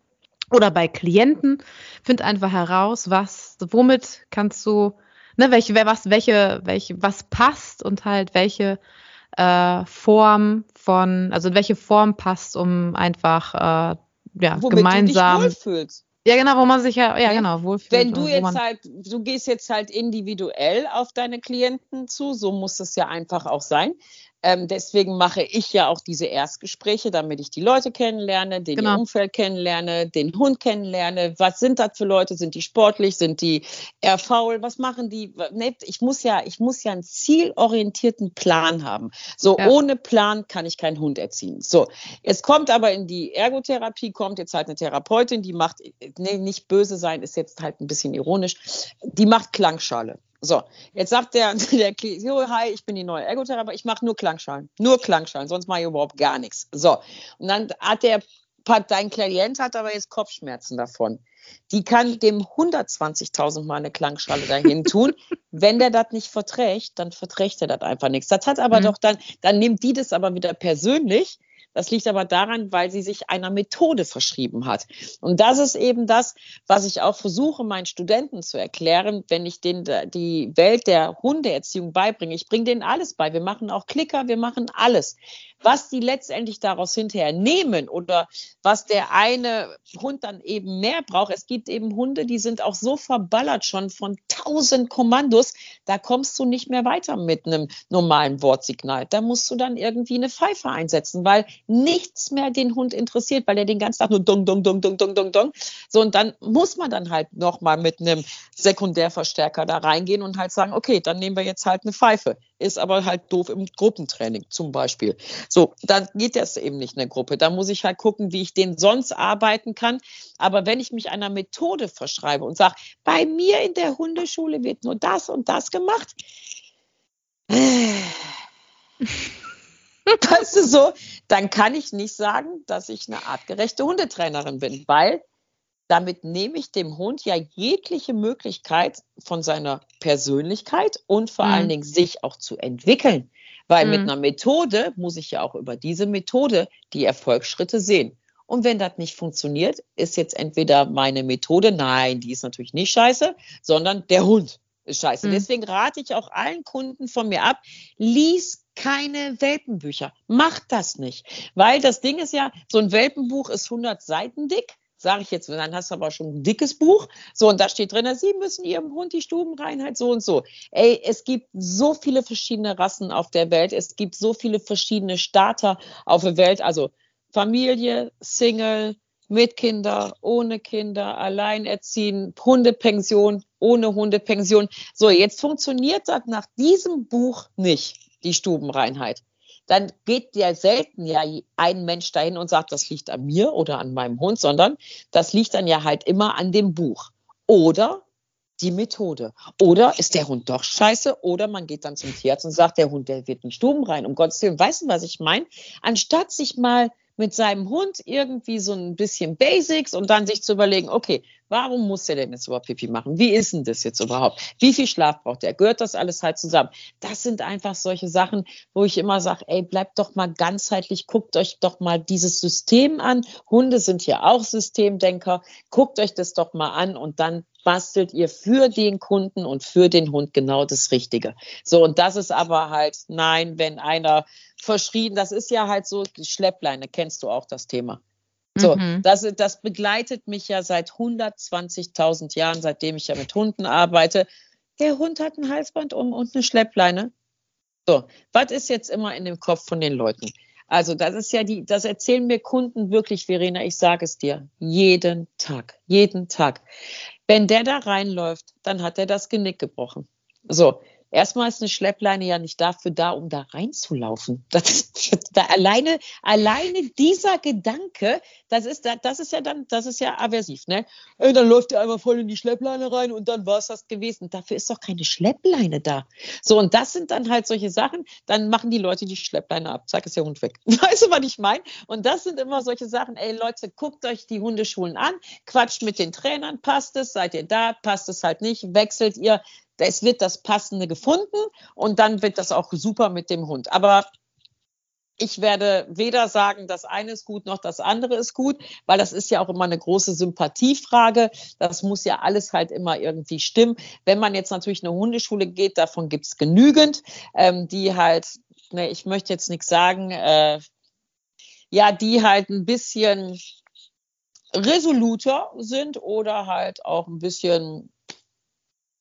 oder bei Klienten, find einfach heraus, was, womit kannst du, ne, welche, was, welche, welche, was passt und halt welche äh, Form von, also welche Form passt, um einfach äh, ja, Womit gemeinsam. Du dich wohlfühlst. Ja, genau, wo man sich ja, ja, genau, wohlfühlt. Wenn du jetzt halt, du gehst jetzt halt individuell auf deine Klienten zu, so muss es ja einfach auch sein. Ähm, deswegen mache ich ja auch diese Erstgespräche, damit ich die Leute kennenlerne, den genau. Umfeld kennenlerne, den Hund kennenlerne. Was sind das für Leute? Sind die sportlich? Sind die eher faul? Was machen die? Ich muss ja, ich muss ja einen zielorientierten Plan haben. So ja. ohne Plan kann ich keinen Hund erziehen. So jetzt kommt aber in die Ergotherapie kommt jetzt halt eine Therapeutin, die macht, nee, nicht böse sein, ist jetzt halt ein bisschen ironisch. Die macht Klangschale. So, jetzt sagt der, der so, hi, ich bin die neue Ergotherapeutin, ich mache nur Klangschalen, nur Klangschalen, sonst mache ich überhaupt gar nichts. So, und dann hat der, dein Klient hat aber jetzt Kopfschmerzen davon. Die kann dem 120.000 Mal eine Klangschale dahin tun. Wenn der das nicht verträgt, dann verträgt er das einfach nichts. Das hat aber mhm. doch dann, dann nimmt die das aber wieder persönlich das liegt aber daran, weil sie sich einer Methode verschrieben hat. Und das ist eben das, was ich auch versuche, meinen Studenten zu erklären, wenn ich denen die Welt der Hundeerziehung beibringe. Ich bringe denen alles bei. Wir machen auch Klicker, wir machen alles. Was die letztendlich daraus hinterher nehmen oder was der eine Hund dann eben mehr braucht. Es gibt eben Hunde, die sind auch so verballert schon von tausend Kommandos, da kommst du nicht mehr weiter mit einem normalen Wortsignal. Da musst du dann irgendwie eine Pfeife einsetzen, weil nichts mehr den Hund interessiert, weil er den ganzen Tag nur dong, dong, dong, dong, dong, dong, dong. So, und dann muss man dann halt nochmal mit einem Sekundärverstärker da reingehen und halt sagen, okay, dann nehmen wir jetzt halt eine Pfeife ist aber halt doof im Gruppentraining zum Beispiel. So, dann geht das eben nicht in der Gruppe. Da muss ich halt gucken, wie ich den sonst arbeiten kann. Aber wenn ich mich einer Methode verschreibe und sage, bei mir in der Hundeschule wird nur das und das gemacht, weißt du so, dann kann ich nicht sagen, dass ich eine artgerechte Hundetrainerin bin, weil damit nehme ich dem Hund ja jegliche Möglichkeit von seiner Persönlichkeit und vor mhm. allen Dingen sich auch zu entwickeln. Weil mhm. mit einer Methode muss ich ja auch über diese Methode die Erfolgsschritte sehen. Und wenn das nicht funktioniert, ist jetzt entweder meine Methode, nein, die ist natürlich nicht scheiße, sondern der Hund ist scheiße. Mhm. Deswegen rate ich auch allen Kunden von mir ab, lies keine Welpenbücher. Macht das nicht. Weil das Ding ist ja, so ein Welpenbuch ist 100 Seiten dick sage ich jetzt, dann hast du aber schon ein dickes Buch. So, und da steht drin, Sie müssen Ihrem Hund die Stubenreinheit so und so. Ey, es gibt so viele verschiedene Rassen auf der Welt. Es gibt so viele verschiedene Starter auf der Welt. Also Familie, Single, mit Kinder, ohne Kinder, alleinerziehen, Hundepension, ohne Hundepension. So, jetzt funktioniert das nach diesem Buch nicht, die Stubenreinheit dann geht ja selten ja ein Mensch dahin und sagt, das liegt an mir oder an meinem Hund, sondern das liegt dann ja halt immer an dem Buch. Oder die Methode. Oder ist der Hund doch scheiße? Oder man geht dann zum Tierarzt und sagt, der Hund, der wird in Stuben rein. Um Gottes Willen, weißt du, was ich meine? Anstatt sich mal mit seinem Hund irgendwie so ein bisschen Basics und dann sich zu überlegen, okay, warum muss er denn jetzt überhaupt Pipi machen? Wie ist denn das jetzt überhaupt? Wie viel Schlaf braucht er? Gehört das alles halt zusammen? Das sind einfach solche Sachen, wo ich immer sage, ey, bleibt doch mal ganzheitlich, guckt euch doch mal dieses System an. Hunde sind ja auch Systemdenker. Guckt euch das doch mal an und dann bastelt ihr für den Kunden und für den Hund genau das Richtige. So, und das ist aber halt, nein, wenn einer verschrien, das ist ja halt so, die Schleppleine, kennst du auch das Thema. So, mhm. das, das begleitet mich ja seit 120.000 Jahren, seitdem ich ja mit Hunden arbeite. Der Hund hat ein Halsband um und eine Schleppleine. So, was ist jetzt immer in dem Kopf von den Leuten? Also das ist ja die, das erzählen mir Kunden wirklich, Verena, ich sage es dir, jeden Tag, jeden Tag. Wenn der da reinläuft, dann hat er das Genick gebrochen. So, Erstmal ist eine Schleppleine ja nicht dafür da, um da reinzulaufen. Das, da alleine, alleine dieser Gedanke, das ist, das ist ja dann, das ist ja aversiv, ne? Und dann läuft er einmal voll in die Schleppleine rein und dann war es das gewesen. Dafür ist doch keine Schleppleine da. So, und das sind dann halt solche Sachen, dann machen die Leute die Schleppleine ab. Zack, ist der Hund weg. Weißt du, was ich meine? Und das sind immer solche Sachen, ey Leute, guckt euch die Hundeschulen an, quatscht mit den Trainern, passt es, seid ihr da, passt es halt nicht, wechselt ihr es wird das Passende gefunden und dann wird das auch super mit dem Hund. Aber ich werde weder sagen, das eine ist gut, noch das andere ist gut, weil das ist ja auch immer eine große Sympathiefrage. Das muss ja alles halt immer irgendwie stimmen. Wenn man jetzt natürlich eine Hundeschule geht, davon gibt es genügend, ähm, die halt, ne, ich möchte jetzt nichts sagen, äh, ja, die halt ein bisschen resoluter sind oder halt auch ein bisschen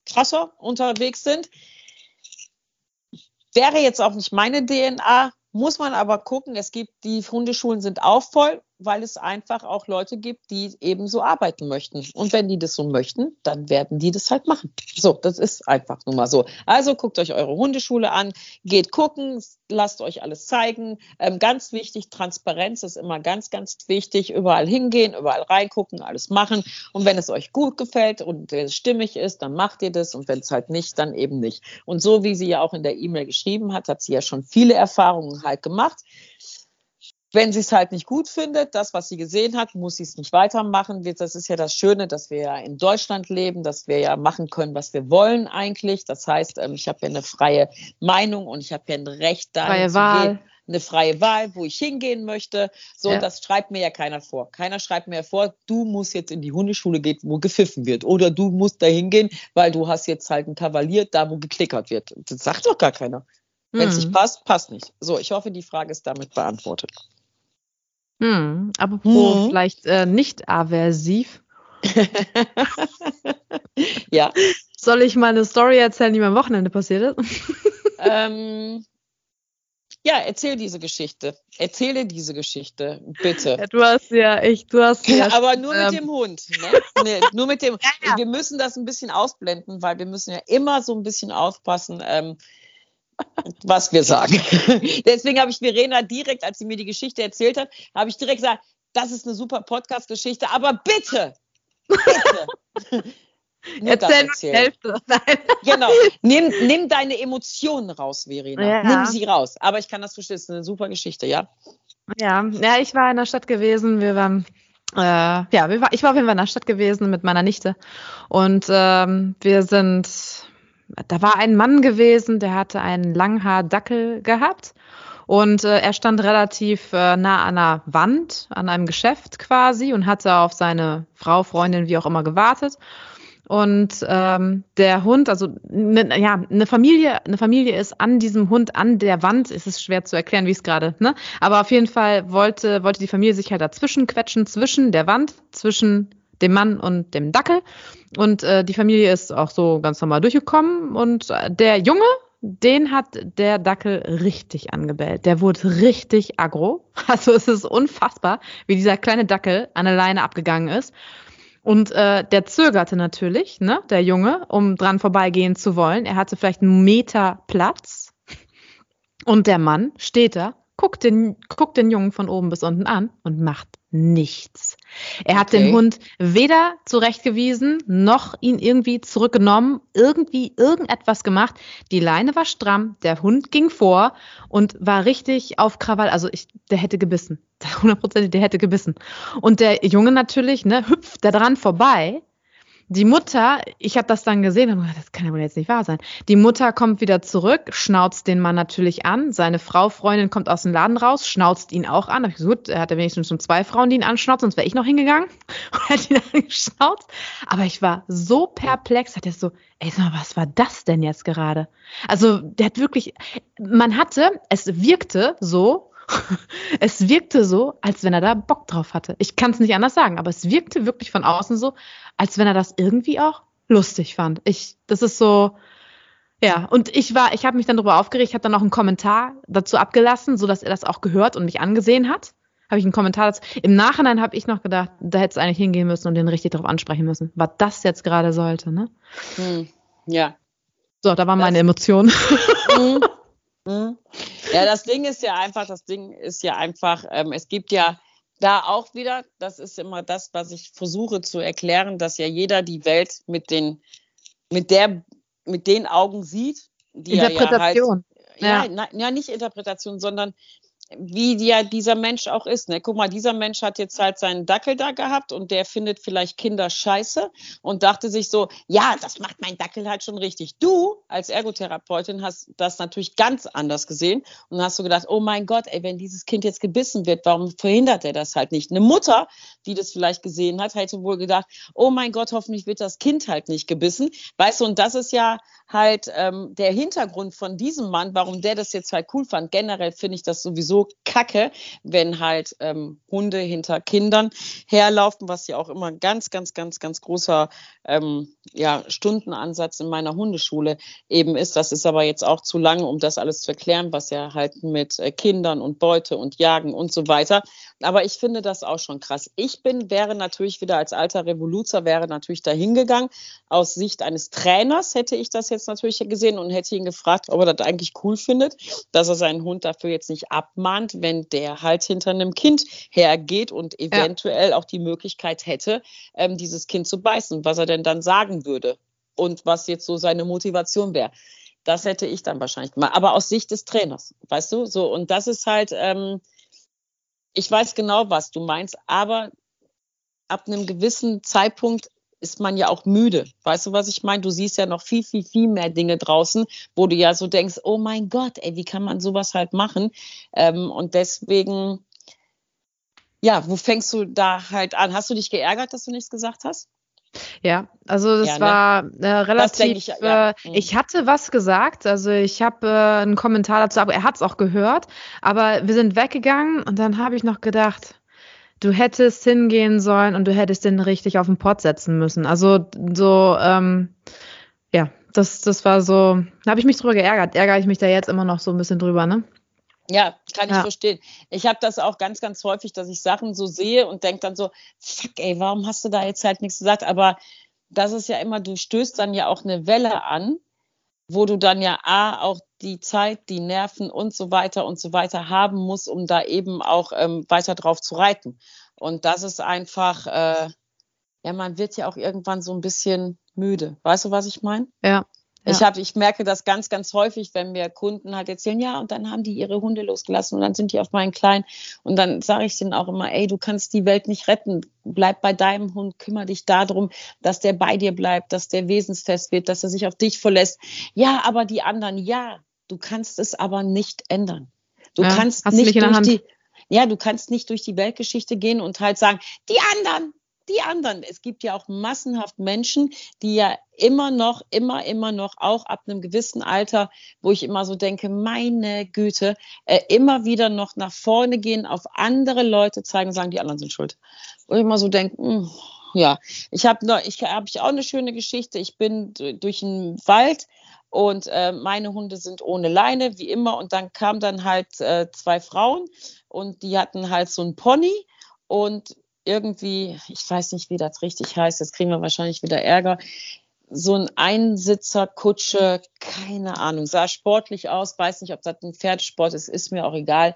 krasser unterwegs sind. Wäre jetzt auch nicht meine DNA, muss man aber gucken. Es gibt, die Hundeschulen sind auch voll weil es einfach auch Leute gibt, die eben so arbeiten möchten. Und wenn die das so möchten, dann werden die das halt machen. So, das ist einfach nun mal so. Also guckt euch eure Hundeschule an, geht gucken, lasst euch alles zeigen. Ähm, ganz wichtig, Transparenz ist immer ganz, ganz wichtig. Überall hingehen, überall reingucken, alles machen. Und wenn es euch gut gefällt und es stimmig ist, dann macht ihr das. Und wenn es halt nicht, dann eben nicht. Und so wie sie ja auch in der E-Mail geschrieben hat, hat sie ja schon viele Erfahrungen halt gemacht. Wenn sie es halt nicht gut findet, das, was sie gesehen hat, muss sie es nicht weitermachen. Das ist ja das Schöne, dass wir ja in Deutschland leben, dass wir ja machen können, was wir wollen eigentlich. Das heißt, ähm, ich habe ja eine freie Meinung und ich habe ja ein Recht dahin freie Wahl. gehen eine freie Wahl, wo ich hingehen möchte. So, ja. das schreibt mir ja keiner vor. Keiner schreibt mir vor, du musst jetzt in die Hundeschule gehen, wo gepfiffen wird. Oder du musst da hingehen, weil du hast jetzt halt ein Kavalier da, wo geklickert wird. Das sagt doch gar keiner. Wenn es nicht passt, passt nicht. So, ich hoffe, die Frage ist damit beantwortet. Hm, apropos hm. vielleicht äh, nicht aversiv. ja. Soll ich mal eine Story erzählen, die mir am Wochenende passiert ist? ähm, ja, erzähl diese Geschichte. Erzähle diese Geschichte, bitte. Ja, du hast ja, ich, du hast ja. Aber nur ähm, mit dem Hund. Ne? nee, nur mit dem. Ja, ja. Wir müssen das ein bisschen ausblenden, weil wir müssen ja immer so ein bisschen aufpassen. Ähm, was wir sagen. Deswegen habe ich Verena direkt, als sie mir die Geschichte erzählt hat, habe ich direkt gesagt, das ist eine super Podcast-Geschichte, aber bitte, bitte. Erzähl die Hälfte. Nein. Genau. Nimm, nimm deine Emotionen raus, Verena. Ja. Nimm sie raus. Aber ich kann das verstehen. Das ist eine super Geschichte, ja? Ja, ja ich war in der Stadt gewesen. Wir waren äh, ja, wir war, ich war auf jeden Fall in der Stadt gewesen mit meiner Nichte und ähm, wir sind da war ein Mann gewesen, der hatte einen Langhaar-Dackel gehabt. Und äh, er stand relativ äh, nah an einer Wand, an einem Geschäft quasi und hatte auf seine Frau, Freundin, wie auch immer gewartet. Und ähm, der Hund, also ne, ja, eine Familie, eine Familie ist an diesem Hund an der Wand. Es ist schwer zu erklären, wie es gerade, ne? Aber auf jeden Fall wollte wollte die Familie sich halt dazwischen quetschen, zwischen der Wand, zwischen dem Mann und dem Dackel. Und äh, die Familie ist auch so ganz normal durchgekommen. Und äh, der Junge, den hat der Dackel richtig angebellt. Der wurde richtig aggro. Also es ist unfassbar, wie dieser kleine Dackel an der Leine abgegangen ist. Und äh, der zögerte natürlich, ne, der Junge, um dran vorbeigehen zu wollen. Er hatte vielleicht einen Meter Platz. Und der Mann steht da, guckt den, guckt den Jungen von oben bis unten an und macht nichts. Er hat okay. den Hund weder zurechtgewiesen, noch ihn irgendwie zurückgenommen, irgendwie irgendetwas gemacht. Die Leine war stramm, der Hund ging vor und war richtig auf Krawall. Also ich, der hätte gebissen. Hundertprozentig, der hätte gebissen. Und der Junge natürlich, ne, hüpft da dran vorbei die Mutter, ich habe das dann gesehen und das kann ja wohl jetzt nicht wahr sein. Die Mutter kommt wieder zurück, schnauzt den Mann natürlich an. Seine Frau, Freundin kommt aus dem Laden raus, schnauzt ihn auch an. Hab ich gesagt, er hat ja wenigstens schon zwei Frauen, die ihn anschnauzen, sonst wäre ich noch hingegangen und hätte ihn angeschnauzt. Aber ich war so perplex, hat er so, ey, sag mal, was war das denn jetzt gerade? Also, der hat wirklich, man hatte, es wirkte so, es wirkte so, als wenn er da Bock drauf hatte. Ich kann es nicht anders sagen, aber es wirkte wirklich von außen so, als wenn er das irgendwie auch lustig fand. Ich, das ist so, ja, und ich war, ich habe mich dann darüber aufgeregt, habe dann auch einen Kommentar dazu abgelassen, so dass er das auch gehört und mich angesehen hat. Habe ich einen Kommentar dazu. Im Nachhinein habe ich noch gedacht, da hätte es eigentlich hingehen müssen und den richtig darauf ansprechen müssen, was das jetzt gerade sollte, ne? Hm, ja. So, da war meine Emotion. Hm, hm. Ja, das Ding ist ja einfach, das Ding ist ja einfach, ähm, es gibt ja da auch wieder, das ist immer das, was ich versuche zu erklären, dass ja jeder die Welt mit den, mit der, mit den Augen sieht, die Interpretation. Ja, halt, ja. ja, ja, nicht Interpretation, sondern wie ja dieser Mensch auch ist. Ne? Guck mal, dieser Mensch hat jetzt halt seinen Dackel da gehabt und der findet vielleicht Kinder scheiße und dachte sich so, ja, das macht mein Dackel halt schon richtig. Du als Ergotherapeutin hast das natürlich ganz anders gesehen und hast so gedacht, oh mein Gott, ey, wenn dieses Kind jetzt gebissen wird, warum verhindert er das halt nicht? Eine Mutter, die das vielleicht gesehen hat, hätte wohl gedacht, oh mein Gott, hoffentlich wird das Kind halt nicht gebissen. Weißt du, und das ist ja halt ähm, der Hintergrund von diesem Mann, warum der das jetzt halt cool fand. Generell finde ich das sowieso kacke, wenn halt ähm, Hunde hinter Kindern herlaufen, was ja auch immer ein ganz, ganz, ganz, ganz großer ähm, ja, Stundenansatz in meiner Hundeschule eben ist. Das ist aber jetzt auch zu lange, um das alles zu erklären, was ja halt mit äh, Kindern und Beute und Jagen und so weiter. Aber ich finde das auch schon krass. Ich bin, wäre natürlich wieder als alter Revoluzer, wäre natürlich dahingegangen. Aus Sicht eines Trainers hätte ich das jetzt natürlich gesehen und hätte ihn gefragt, ob er das eigentlich cool findet, dass er seinen Hund dafür jetzt nicht abmahnt, wenn der halt hinter einem Kind hergeht und eventuell ja. auch die Möglichkeit hätte, ähm, dieses Kind zu beißen, was er denn dann sagen würde und was jetzt so seine Motivation wäre. Das hätte ich dann wahrscheinlich gemacht. Aber aus Sicht des Trainers, weißt du? So, und das ist halt, ähm, ich weiß genau, was du meinst, aber ab einem gewissen Zeitpunkt ist man ja auch müde. Weißt du, was ich meine? Du siehst ja noch viel, viel, viel mehr Dinge draußen, wo du ja so denkst, oh mein Gott, ey, wie kann man sowas halt machen? Ähm, und deswegen, ja, wo fängst du da halt an? Hast du dich geärgert, dass du nichts gesagt hast? Ja, also das ja, ne? war äh, relativ. Ich, ja. äh, mhm. ich, hatte was gesagt, also ich habe äh, einen Kommentar dazu, aber er hat es auch gehört. Aber wir sind weggegangen und dann habe ich noch gedacht, du hättest hingehen sollen und du hättest den richtig auf den Pott setzen müssen. Also so, ähm, ja, das, das war so, da habe ich mich drüber geärgert. Ärgere ich mich da jetzt immer noch so ein bisschen drüber, ne? Ja, kann ich ja. verstehen. Ich habe das auch ganz, ganz häufig, dass ich Sachen so sehe und denke dann so, fuck, ey, warum hast du da jetzt halt nichts gesagt? Aber das ist ja immer, du stößt dann ja auch eine Welle an, wo du dann ja A, auch die Zeit, die Nerven und so weiter und so weiter haben musst, um da eben auch ähm, weiter drauf zu reiten. Und das ist einfach, äh, ja, man wird ja auch irgendwann so ein bisschen müde. Weißt du, was ich meine? Ja, ich, hab, ich merke das ganz, ganz häufig, wenn mir Kunden halt erzählen, ja, und dann haben die ihre Hunde losgelassen und dann sind die auf meinen Kleinen. Und dann sage ich denen auch immer, ey, du kannst die Welt nicht retten. Bleib bei deinem Hund, kümmere dich darum, dass der bei dir bleibt, dass der wesensfest wird, dass er sich auf dich verlässt. Ja, aber die anderen, ja, du kannst es aber nicht ändern. Du ja, kannst nicht durch die, ja, du kannst nicht durch die Weltgeschichte gehen und halt sagen, die anderen, die anderen. Es gibt ja auch massenhaft Menschen, die ja immer noch, immer, immer noch, auch ab einem gewissen Alter, wo ich immer so denke, meine Güte, äh, immer wieder noch nach vorne gehen, auf andere Leute zeigen, sagen, die anderen sind schuld. Wo ich immer so denke, mh, hm, ja, ich habe noch, ich habe ich auch eine schöne Geschichte. Ich bin durch den Wald und äh, meine Hunde sind ohne Leine, wie immer. Und dann kamen dann halt äh, zwei Frauen und die hatten halt so ein Pony und irgendwie, ich weiß nicht, wie das richtig heißt, jetzt kriegen wir wahrscheinlich wieder Ärger, so ein Einsitzer-Kutsche, keine Ahnung, sah sportlich aus, weiß nicht, ob das ein Pferdesport ist, ist mir auch egal.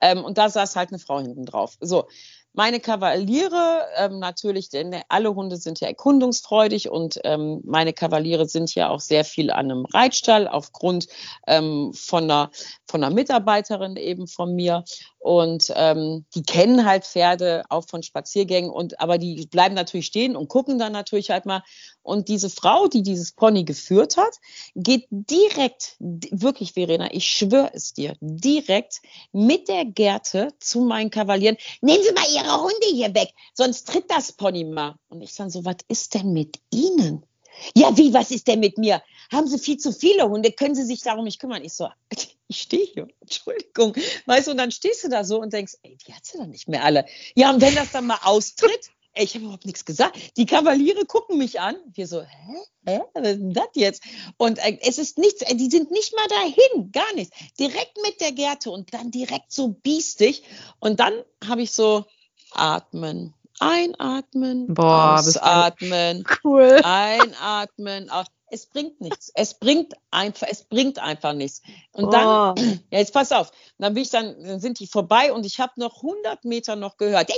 Ähm, und da saß halt eine Frau hinten drauf. So, meine Kavaliere, ähm, natürlich, denn alle Hunde sind ja erkundungsfreudig und ähm, meine Kavaliere sind ja auch sehr viel an einem Reitstall aufgrund ähm, von, einer, von einer Mitarbeiterin eben von mir. Und ähm, die kennen halt Pferde auch von Spaziergängen und aber die bleiben natürlich stehen und gucken dann natürlich halt mal. Und diese Frau, die dieses Pony geführt hat, geht direkt, wirklich Verena, ich schwöre es dir, direkt mit der Gerte zu meinen Kavalieren. Nehmen Sie mal Ihre Hunde hier weg, sonst tritt das Pony mal. Und ich dann so, was ist denn mit Ihnen? Ja, wie, was ist denn mit mir? Haben Sie viel zu viele Hunde? Können Sie sich darum nicht kümmern? Ich so, ich stehe hier, Entschuldigung. Weißt du, und dann stehst du da so und denkst, ey, die hat sie doch nicht mehr alle. Ja, und wenn das dann mal austritt, ey, ich habe überhaupt nichts gesagt. Die Kavaliere gucken mich an. Wir so, hä? Hä? Was ist denn das jetzt? Und äh, es ist nichts, äh, die sind nicht mal dahin, gar nichts. Direkt mit der Gerte und dann direkt so biestig. Und dann habe ich so atmen, einatmen, Boah, ausatmen, cool. einatmen, aus es bringt nichts. Es bringt einfach, es bringt einfach nichts. Und dann, oh. ja, jetzt pass auf, dann bin ich dann, dann sind die vorbei und ich habe noch 100 Meter noch gehört,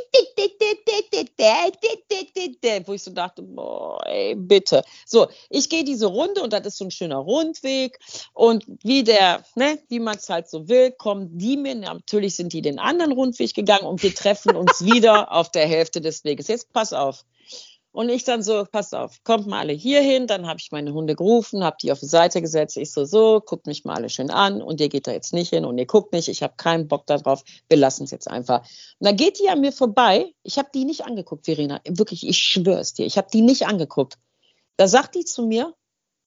wo ich so dachte, boah, ey, bitte. So, ich gehe diese Runde und das ist so ein schöner Rundweg und wie der, ne, wie man es halt so will, kommen die mir, natürlich sind die den anderen Rundweg gegangen und wir treffen uns wieder auf der Hälfte des Weges. Jetzt pass auf. Und ich dann so, passt auf, kommt mal alle hier hin. Dann habe ich meine Hunde gerufen, habe die auf die Seite gesetzt. Ich so, so, guckt mich mal alle schön an und ihr geht da jetzt nicht hin und ihr guckt nicht. Ich habe keinen Bock darauf. Wir lassen es jetzt einfach. Und dann geht die an mir vorbei. Ich habe die nicht angeguckt, Verena. Wirklich, ich schwöre es dir. Ich habe die nicht angeguckt. Da sagt die zu mir,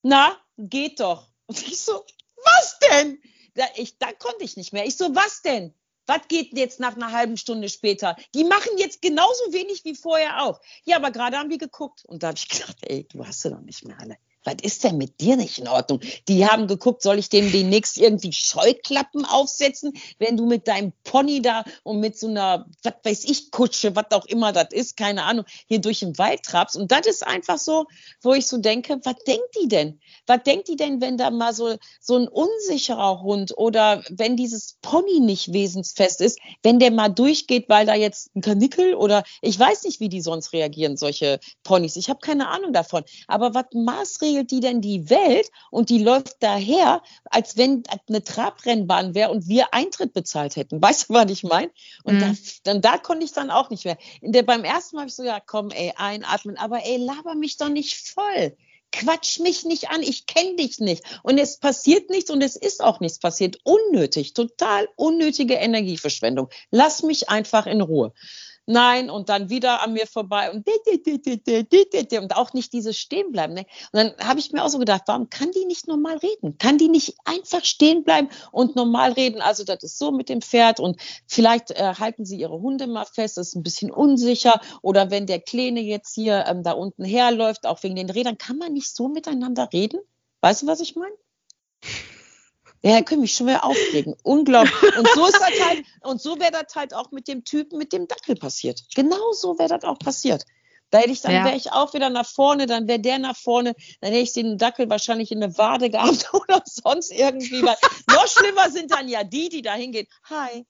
na, geht doch. Und ich so, was denn? Da, ich, da konnte ich nicht mehr. Ich so, was denn? Was geht jetzt nach einer halben Stunde später? Die machen jetzt genauso wenig wie vorher auch. Ja, aber gerade haben wir geguckt und da habe ich gedacht, ey, du hast sie doch nicht mehr alle was ist denn mit dir nicht in Ordnung? Die haben geguckt, soll ich denen demnächst irgendwie Scheuklappen aufsetzen, wenn du mit deinem Pony da und mit so einer, was weiß ich, Kutsche, was auch immer das ist, keine Ahnung, hier durch den Wald trabst. Und das ist einfach so, wo ich so denke, was denkt die denn? Was denkt die denn, wenn da mal so, so ein unsicherer Hund oder wenn dieses Pony nicht wesensfest ist, wenn der mal durchgeht, weil da jetzt ein Kanickel oder ich weiß nicht, wie die sonst reagieren, solche Ponys. Ich habe keine Ahnung davon. Aber was Maßregeln regelt die denn die Welt und die läuft daher, als wenn eine Trabrennbahn wäre und wir Eintritt bezahlt hätten. Weißt du, was ich meine? Und mhm. da, dann da konnte ich dann auch nicht mehr. Der, beim ersten Mal habe ich so, ja, komm, ey, einatmen, aber ey, laber mich doch nicht voll. Quatsch mich nicht an, ich kenne dich nicht. Und es passiert nichts und es ist auch nichts passiert. Unnötig, total unnötige Energieverschwendung. Lass mich einfach in Ruhe nein und dann wieder an mir vorbei und und auch nicht dieses stehen bleiben. Ne? Und dann habe ich mir auch so gedacht, warum kann die nicht normal reden? Kann die nicht einfach stehen bleiben und normal reden? Also das ist so mit dem Pferd und vielleicht äh, halten sie ihre Hunde mal fest, das ist ein bisschen unsicher oder wenn der Kleine jetzt hier ähm, da unten herläuft, auch wegen den Rädern, kann man nicht so miteinander reden? Weißt du, was ich meine? Ja, können mich schon wieder aufregen. Unglaublich. Und so ist das halt, und so wäre das halt auch mit dem Typen mit dem Dackel passiert. Genau so wäre das auch passiert. Da hätte ich, dann ja. wäre ich auch wieder nach vorne, dann wäre der nach vorne, dann hätte ich den Dackel wahrscheinlich in eine Wade gehabt oder sonst irgendwie. Weil noch schlimmer sind dann ja die, die da hingehen. Hi,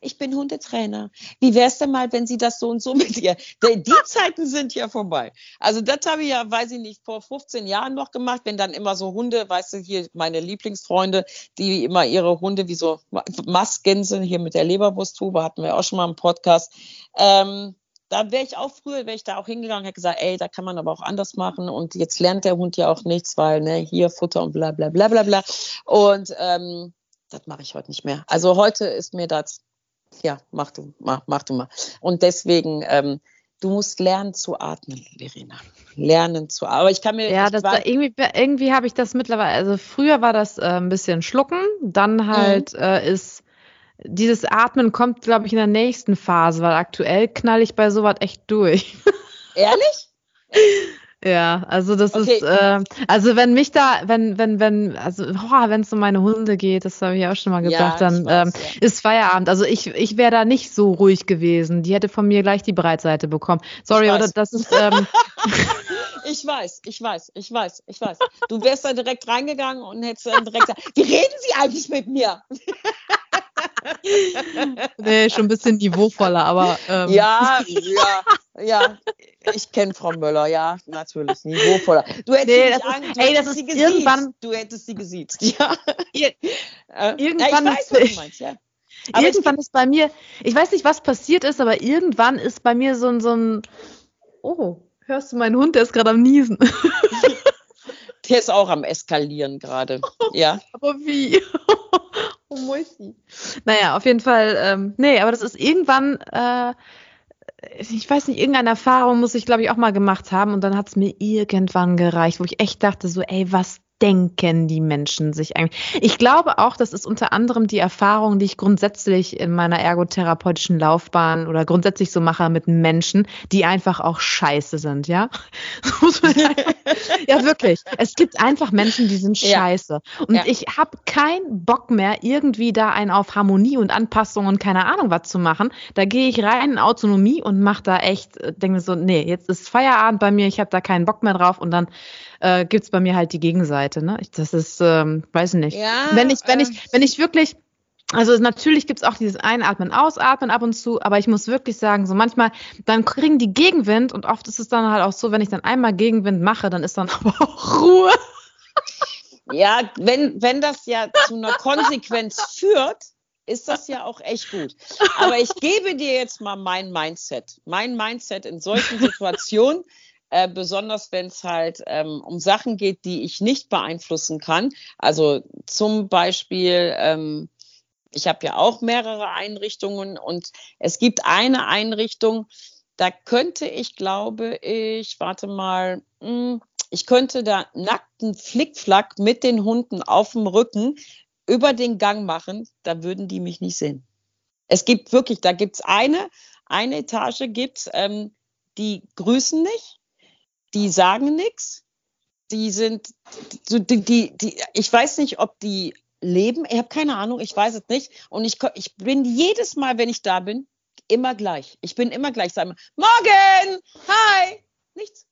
ich bin Hundetrainer. Wie wäre es denn mal, wenn Sie das so und so mit ihr? Die Zeiten sind ja vorbei. Also das habe ich ja, weiß ich nicht, vor 15 Jahren noch gemacht, wenn dann immer so Hunde, weißt du, hier meine Lieblingsfreunde, die immer ihre Hunde wie so Mastgänse hier mit der Leberwursttube, hatten wir auch schon mal im Podcast. Ähm, da wäre ich auch früher, wäre ich da auch hingegangen, hätte gesagt, ey, da kann man aber auch anders machen und jetzt lernt der Hund ja auch nichts, weil ne, hier Futter und bla bla bla bla bla. Und ähm, das mache ich heute nicht mehr. Also heute ist mir das ja, mach du, mach, mach du mal. Und deswegen, ähm, du musst lernen zu atmen, Verena. Lernen zu atmen. Aber ich kann mir. Ja, das war, irgendwie, irgendwie habe ich das mittlerweile. Also früher war das äh, ein bisschen schlucken, dann halt mhm. äh, ist dieses Atmen kommt, glaube ich, in der nächsten Phase, weil aktuell knall ich bei sowas echt durch. Ehrlich? Ja, also das okay. ist, äh, also wenn mich da, wenn, wenn, wenn, also oh, wenn es um meine Hunde geht, das habe ich auch schon mal gesagt, ja, dann weiß, ähm, ja. ist Feierabend. Also ich, ich wäre da nicht so ruhig gewesen. Die hätte von mir gleich die Breitseite bekommen. Sorry, oder das ist. Ähm, ich weiß, ich weiß, ich weiß, ich weiß. Du wärst da direkt reingegangen und hättest dann direkt gesagt, wie reden Sie eigentlich mit mir? nee, schon ein bisschen niveauvoller, aber. Ähm. Ja, ja, ja. Ich kenne Frau Möller, ja, natürlich. Niveauvoller. Du hättest nee, das ist, du ey, das ist sie irgendwann. Du hättest sie gesiezt. Ja. Ir äh, irgendwann ja, ich weiß, was du meinst, ja. Aber irgendwann ist bei mir, ich weiß nicht, was passiert ist, aber irgendwann ist bei mir so ein, so ein Oh, hörst du meinen Hund, der ist gerade am Niesen. Der ist auch am Eskalieren gerade. Ja. aber wie? Oh, Mäusi. Naja, auf jeden Fall, ähm, nee, aber das ist irgendwann, äh, ich weiß nicht, irgendeine Erfahrung muss ich, glaube ich, auch mal gemacht haben und dann hat es mir irgendwann gereicht, wo ich echt dachte, so, ey, was denken die Menschen sich eigentlich? Ich glaube auch, das ist unter anderem die Erfahrung, die ich grundsätzlich in meiner ergotherapeutischen Laufbahn oder grundsätzlich so mache mit Menschen, die einfach auch scheiße sind, ja? ja, wirklich. Es gibt einfach Menschen, die sind scheiße. Ja. Und ja. ich habe keinen Bock mehr, irgendwie da einen auf Harmonie und Anpassung und keine Ahnung was zu machen. Da gehe ich rein in Autonomie und mache da echt, äh, denke mir so, nee, jetzt ist Feierabend bei mir, ich habe da keinen Bock mehr drauf und dann äh, gibt es bei mir halt die Gegenseite. Ne? Ich, das ist, ähm, weiß nicht. Ja, wenn ich, wenn äh, ich, wenn ich wirklich also natürlich gibt's auch dieses Einatmen, Ausatmen ab und zu, aber ich muss wirklich sagen, so manchmal, dann kriegen die Gegenwind und oft ist es dann halt auch so, wenn ich dann einmal Gegenwind mache, dann ist dann aber auch Ruhe. Ja, wenn, wenn das ja zu einer Konsequenz führt, ist das ja auch echt gut. Aber ich gebe dir jetzt mal mein Mindset. Mein Mindset in solchen Situationen äh, besonders wenn es halt ähm, um Sachen geht, die ich nicht beeinflussen kann. Also zum Beispiel, ähm, ich habe ja auch mehrere Einrichtungen und es gibt eine Einrichtung, da könnte ich, glaube ich, warte mal, mh, hm, ich könnte da nackten Flickflack mit den Hunden auf dem Rücken über den Gang machen, da würden die mich nicht sehen. Es gibt wirklich, da gibt's eine, eine Etage gibt's, ähm, die grüßen nicht, die sagen nichts. Die sind, die, die, die, ich weiß nicht, ob die leben. Ich habe keine Ahnung, ich weiß es nicht. Und ich, ich bin jedes Mal, wenn ich da bin, immer gleich. Ich bin immer gleich. Sag mal, morgen, hi, nichts,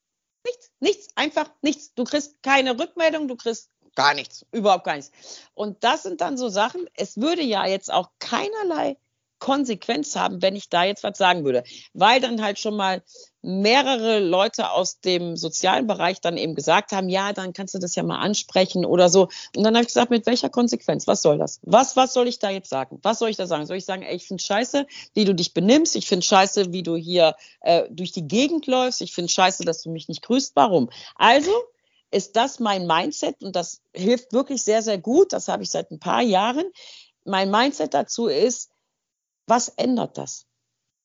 nichts, nichts, einfach nichts. Du kriegst keine Rückmeldung, du kriegst gar nichts, überhaupt gar nichts. Und das sind dann so Sachen, es würde ja jetzt auch keinerlei Konsequenz haben, wenn ich da jetzt was sagen würde. Weil dann halt schon mal mehrere Leute aus dem sozialen Bereich dann eben gesagt haben, ja, dann kannst du das ja mal ansprechen oder so. Und dann habe ich gesagt, mit welcher Konsequenz? Was soll das? Was, was soll ich da jetzt sagen? Was soll ich da sagen? Soll ich sagen, ey, ich finde scheiße, wie du dich benimmst? Ich finde scheiße, wie du hier äh, durch die Gegend läufst. Ich finde scheiße, dass du mich nicht grüßt. Warum? Also ist das mein Mindset und das hilft wirklich sehr, sehr gut. Das habe ich seit ein paar Jahren. Mein Mindset dazu ist, was ändert das?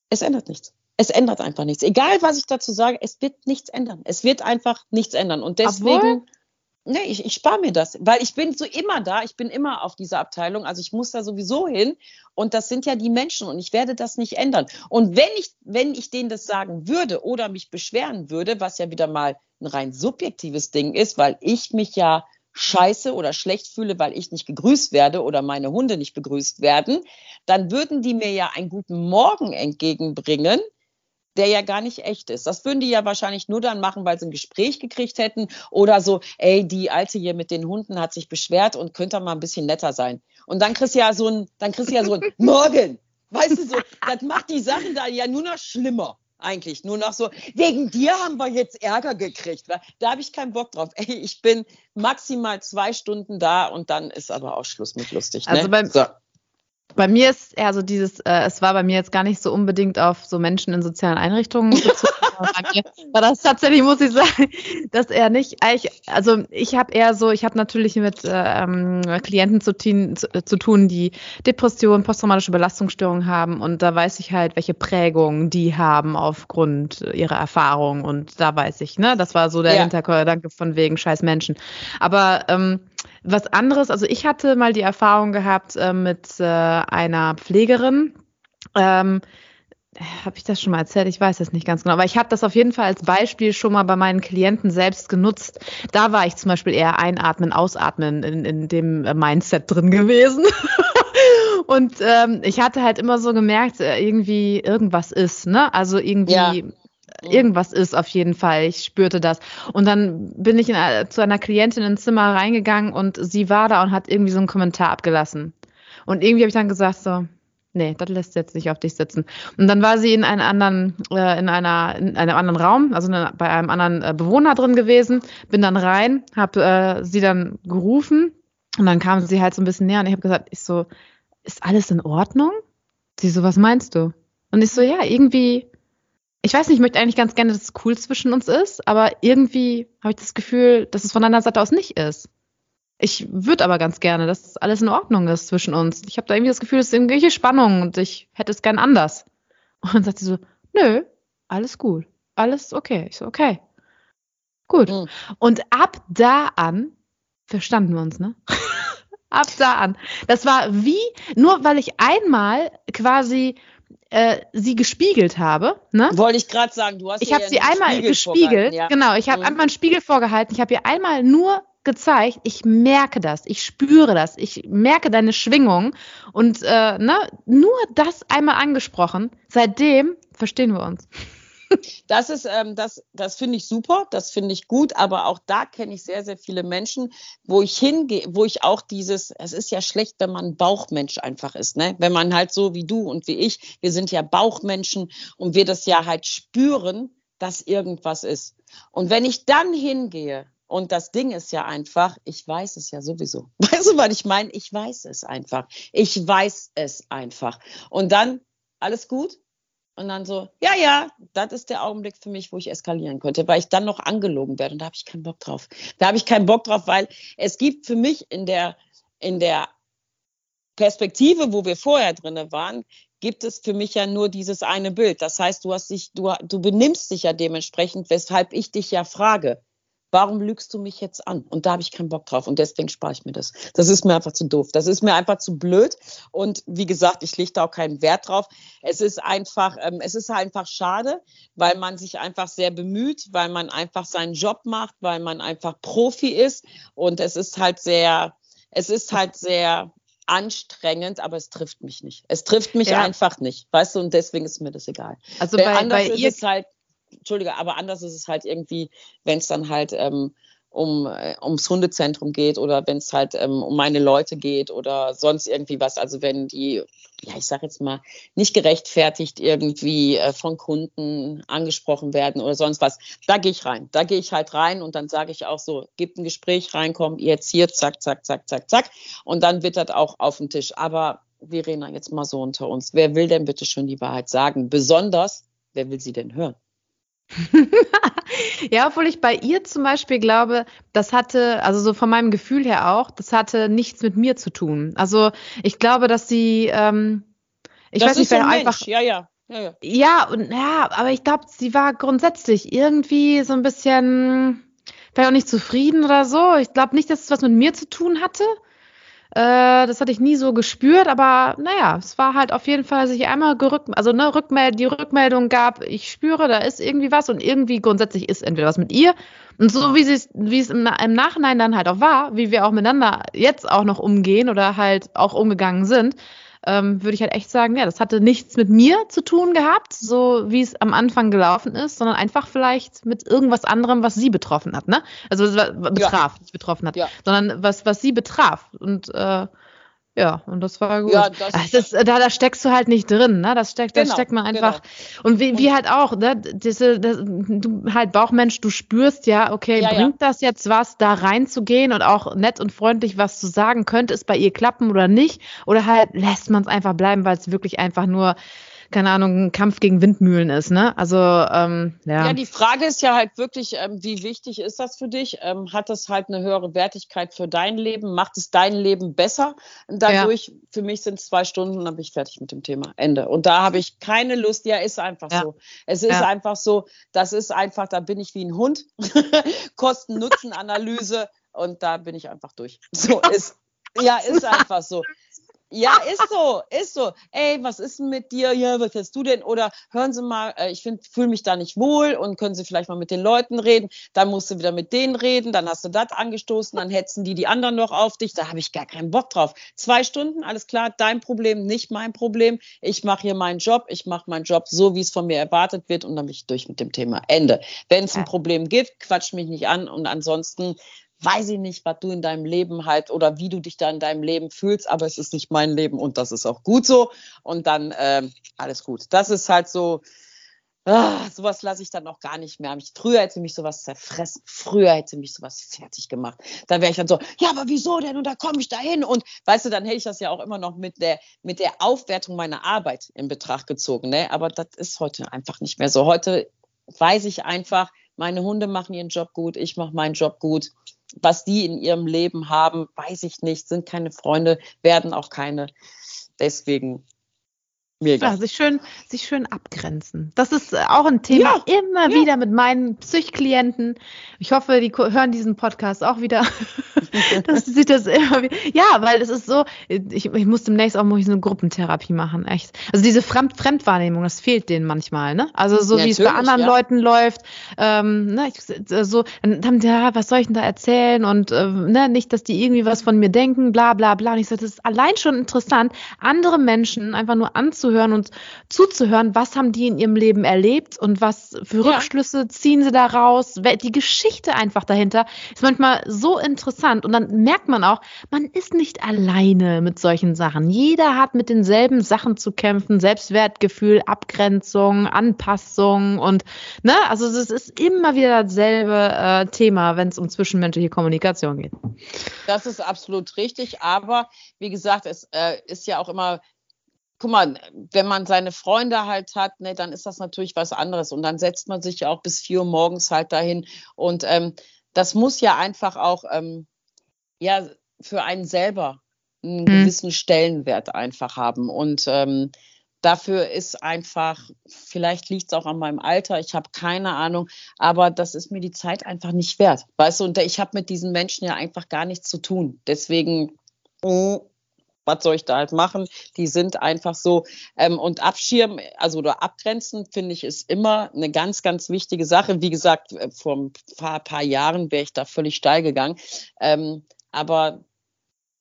Es ändert nichts. Es ändert einfach nichts. Egal, was ich dazu sage, es wird nichts ändern. Es wird einfach nichts ändern. Und deswegen, nee, ich, ich spare mir das, weil ich bin so immer da. Ich bin immer auf dieser Abteilung. Also ich muss da sowieso hin. Und das sind ja die Menschen und ich werde das nicht ändern. Und wenn ich, wenn ich denen das sagen würde oder mich beschweren würde, was ja wieder mal ein rein subjektives Ding ist, weil ich mich ja scheiße oder schlecht fühle, weil ich nicht gegrüßt werde oder meine Hunde nicht begrüßt werden, dann würden die mir ja einen guten Morgen entgegenbringen, der ja gar nicht echt ist. Das würden die ja wahrscheinlich nur dann machen, weil sie ein Gespräch gekriegt hätten oder so, ey, die Alte hier mit den Hunden hat sich beschwert und könnte mal ein bisschen netter sein. Und dann kriegst du ja so ein, dann kriegst du ja so ein Morgen. Weißt du so, das macht die Sachen da ja nur noch schlimmer eigentlich. Nur noch so, wegen dir haben wir jetzt Ärger gekriegt. Da habe ich keinen Bock drauf. Ey, ich bin maximal zwei Stunden da und dann ist aber auch Schluss mit lustig. Ne? Also beim, so. Bei mir ist eher so dieses, äh, es war bei mir jetzt gar nicht so unbedingt auf so Menschen in sozialen Einrichtungen bezogen. war das tatsächlich, muss ich sagen, dass er nicht, also ich habe eher so, ich habe natürlich mit ähm, Klienten zu, zu, zu, tun, die Depressionen, posttraumatische Belastungsstörungen haben und da weiß ich halt, welche Prägungen die haben aufgrund ihrer Erfahrung und da weiß ich, ne, das war so der ja. Hintergedanke von wegen scheiß Menschen. Aber ähm, was anderes, also ich hatte mal die Erfahrung gehabt äh, mit äh, einer Pflegerin. Ähm, habe ich das schon mal erzählt? Ich weiß es nicht ganz genau. Aber ich habe das auf jeden Fall als Beispiel schon mal bei meinen Klienten selbst genutzt. Da war ich zum Beispiel eher einatmen, ausatmen in, in dem Mindset drin gewesen. Und ähm, ich hatte halt immer so gemerkt, äh, irgendwie irgendwas ist, ne? Also irgendwie ja. Irgendwas ist auf jeden Fall. Ich spürte das. Und dann bin ich in, zu einer Klientin ins Zimmer reingegangen und sie war da und hat irgendwie so einen Kommentar abgelassen. Und irgendwie habe ich dann gesagt so, nee, das lässt jetzt nicht auf dich sitzen. Und dann war sie in einem anderen, äh, in einer, in einem anderen Raum, also eine, bei einem anderen äh, Bewohner drin gewesen, bin dann rein, habe äh, sie dann gerufen und dann kam sie halt so ein bisschen näher und ich habe gesagt, ich so, ist alles in Ordnung? Sie so, was meinst du? Und ich so, ja, irgendwie ich weiß nicht, ich möchte eigentlich ganz gerne, dass es cool zwischen uns ist, aber irgendwie habe ich das Gefühl, dass es von deiner Seite aus nicht ist. Ich würde aber ganz gerne, dass alles in Ordnung ist zwischen uns. Ich habe da irgendwie das Gefühl, es ist irgendwelche Spannungen und ich hätte es gern anders. Und dann sagt sie so, nö, alles gut, alles okay. Ich so, okay, gut. Mhm. Und ab da an verstanden wir uns, ne? Ab da an. Das war wie, nur weil ich einmal quasi äh, sie gespiegelt habe. Ne? Wollte ich gerade sagen, du hast Ich habe ja sie einmal Spiegel gespiegelt. Ja. Genau, ich habe mhm. einmal einen Spiegel vorgehalten. Ich habe ihr einmal nur gezeigt, ich merke das, ich spüre das, ich merke deine Schwingung und äh, ne, nur das einmal angesprochen. Seitdem verstehen wir uns. Das ist, ähm, das, das finde ich super, das finde ich gut, aber auch da kenne ich sehr, sehr viele Menschen, wo ich hingehe, wo ich auch dieses, es ist ja schlecht, wenn man Bauchmensch einfach ist, ne? Wenn man halt so wie du und wie ich, wir sind ja Bauchmenschen und wir das ja halt spüren, dass irgendwas ist. Und wenn ich dann hingehe und das Ding ist ja einfach, ich weiß es ja sowieso. Weißt du, was ich meine? Ich weiß es einfach. Ich weiß es einfach. Und dann, alles gut? Und dann so, ja, ja, das ist der Augenblick für mich, wo ich eskalieren könnte, weil ich dann noch angelogen werde. Und da habe ich keinen Bock drauf. Da habe ich keinen Bock drauf, weil es gibt für mich in der, in der Perspektive, wo wir vorher drin waren, gibt es für mich ja nur dieses eine Bild. Das heißt, du hast dich, du, du benimmst dich ja dementsprechend, weshalb ich dich ja frage warum lügst du mich jetzt an? Und da habe ich keinen Bock drauf und deswegen spare ich mir das. Das ist mir einfach zu doof. Das ist mir einfach zu blöd. Und wie gesagt, ich lege da auch keinen Wert drauf. Es ist einfach, ähm, es ist einfach schade, weil man sich einfach sehr bemüht, weil man einfach seinen Job macht, weil man einfach Profi ist. Und es ist halt sehr, es ist halt sehr anstrengend, aber es trifft mich nicht. Es trifft mich ja. einfach nicht, weißt du, und deswegen ist mir das egal. Also bei, bei ihr, halt, Entschuldige, aber anders ist es halt irgendwie, wenn es dann halt ähm, um, äh, ums Hundezentrum geht oder wenn es halt ähm, um meine Leute geht oder sonst irgendwie was. Also wenn die, ja, ich sage jetzt mal, nicht gerechtfertigt irgendwie äh, von Kunden angesprochen werden oder sonst was, da gehe ich rein. Da gehe ich halt rein und dann sage ich auch so, gibt ein Gespräch, reinkommen, jetzt hier, zack, zack, zack, zack, zack. Und dann das auch auf den Tisch. Aber Verena, jetzt mal so unter uns. Wer will denn bitte schon die Wahrheit sagen? Besonders, wer will sie denn hören? ja, obwohl ich bei ihr zum Beispiel glaube, das hatte, also so von meinem Gefühl her auch, das hatte nichts mit mir zu tun. Also ich glaube, dass sie, ähm, ich das weiß nicht, wer einfach. Ja, ja. Ja, ja. ja, und ja, aber ich glaube, sie war grundsätzlich irgendwie so ein bisschen, vielleicht auch nicht zufrieden oder so. Ich glaube nicht, dass es was mit mir zu tun hatte. Äh, das hatte ich nie so gespürt, aber naja, es war halt auf jeden Fall, sich einmal gerückt, also ne, Rückmeld die Rückmeldung gab, ich spüre, da ist irgendwie was und irgendwie grundsätzlich ist entweder was mit ihr. Und so wie es, wie es im, im Nachhinein dann halt auch war, wie wir auch miteinander jetzt auch noch umgehen oder halt auch umgegangen sind, ähm, würde ich halt echt sagen, ja, das hatte nichts mit mir zu tun gehabt, so wie es am Anfang gelaufen ist, sondern einfach vielleicht mit irgendwas anderem, was sie betroffen hat, ne? Also betraf, ja. nicht betroffen hat, ja. sondern was, was sie betraf. Und äh, ja, und das war gut. Ja, das ist, da, da steckst du halt nicht drin, ne? Das steckt, genau, da steckt man einfach. Genau. Und wie, wie halt auch, ne? Diese, das, du halt Bauchmensch, du spürst ja, okay, ja, bringt ja. das jetzt was, da reinzugehen und auch nett und freundlich was zu sagen, könnte es bei ihr klappen oder nicht? Oder halt lässt man es einfach bleiben, weil es wirklich einfach nur keine Ahnung, ein Kampf gegen Windmühlen ist, ne? Also, ähm, ja. Ja, die Frage ist ja halt wirklich, ähm, wie wichtig ist das für dich? Ähm, hat das halt eine höhere Wertigkeit für dein Leben? Macht es dein Leben besser? Dadurch, ja. für mich sind es zwei Stunden und dann bin ich fertig mit dem Thema. Ende. Und da habe ich keine Lust. Ja, ist einfach ja. so. Es ist ja. einfach so, das ist einfach, da bin ich wie ein Hund. Kosten-Nutzen-Analyse und da bin ich einfach durch. So ist. Ja, ist einfach so. Ja, ist so, ist so. Ey, was ist denn mit dir? Ja, was hast du denn? Oder hören Sie mal, äh, ich fühle mich da nicht wohl und können Sie vielleicht mal mit den Leuten reden. Dann musst du wieder mit denen reden, dann hast du das angestoßen, dann hetzen die die anderen noch auf dich. Da habe ich gar keinen Bock drauf. Zwei Stunden, alles klar, dein Problem, nicht mein Problem. Ich mache hier meinen Job, ich mache meinen Job so, wie es von mir erwartet wird und dann bin ich durch mit dem Thema. Ende. Wenn es ein Problem gibt, quatsch mich nicht an und ansonsten weiß ich nicht, was du in deinem Leben halt oder wie du dich da in deinem Leben fühlst, aber es ist nicht mein Leben und das ist auch gut so. Und dann äh, alles gut. Das ist halt so, ah, sowas lasse ich dann auch gar nicht mehr. Ich, früher hätte mich sowas zerfressen, früher hätte mich sowas fertig gemacht. Da wäre ich dann so, ja, aber wieso denn? Und da komme ich da hin. Und weißt du, dann hätte ich das ja auch immer noch mit der, mit der Aufwertung meiner Arbeit in Betracht gezogen. Ne? Aber das ist heute einfach nicht mehr so. Heute weiß ich einfach, meine Hunde machen ihren Job gut, ich mache meinen Job gut was die in ihrem Leben haben, weiß ich nicht, sind keine Freunde, werden auch keine. Deswegen Mega. Ja, sich schön, sich schön abgrenzen. Das ist äh, auch ein Thema ja, immer ja. wieder mit meinen Psychklienten. Ich hoffe, die hören diesen Podcast auch wieder. dass sie das immer wieder. Ja, weil es ist so, ich, ich muss demnächst auch mal so eine Gruppentherapie machen, echt. Also diese Fremd Fremdwahrnehmung, das fehlt denen manchmal, ne? Also so wie es bei anderen ja. Leuten läuft, ähm, ne, ich, äh, so, dann haben die, ja, was soll ich denn da erzählen? Und äh, ne, nicht, dass die irgendwie was von mir denken, bla bla bla. Und ich sage, das ist allein schon interessant, andere Menschen einfach nur anzuhören und zuzuhören, was haben die in ihrem Leben erlebt und was für Rückschlüsse ziehen sie daraus. Die Geschichte einfach dahinter ist manchmal so interessant. Und dann merkt man auch, man ist nicht alleine mit solchen Sachen. Jeder hat mit denselben Sachen zu kämpfen, Selbstwertgefühl, Abgrenzung, Anpassung und ne, also es ist immer wieder dasselbe äh, Thema, wenn es um zwischenmenschliche Kommunikation geht. Das ist absolut richtig, aber wie gesagt, es äh, ist ja auch immer guck mal, wenn man seine Freunde halt hat, ne, dann ist das natürlich was anderes. Und dann setzt man sich ja auch bis vier Uhr morgens halt dahin. Und ähm, das muss ja einfach auch ähm, ja für einen selber einen mhm. gewissen Stellenwert einfach haben. Und ähm, dafür ist einfach, vielleicht liegt es auch an meinem Alter, ich habe keine Ahnung, aber das ist mir die Zeit einfach nicht wert. Weißt du, und ich habe mit diesen Menschen ja einfach gar nichts zu tun. Deswegen, oh, was soll ich da halt machen? Die sind einfach so. Ähm, und abschirmen, also oder abgrenzen, finde ich, ist immer eine ganz, ganz wichtige Sache. Wie gesagt, äh, vor ein paar, paar Jahren wäre ich da völlig steil gegangen. Ähm, aber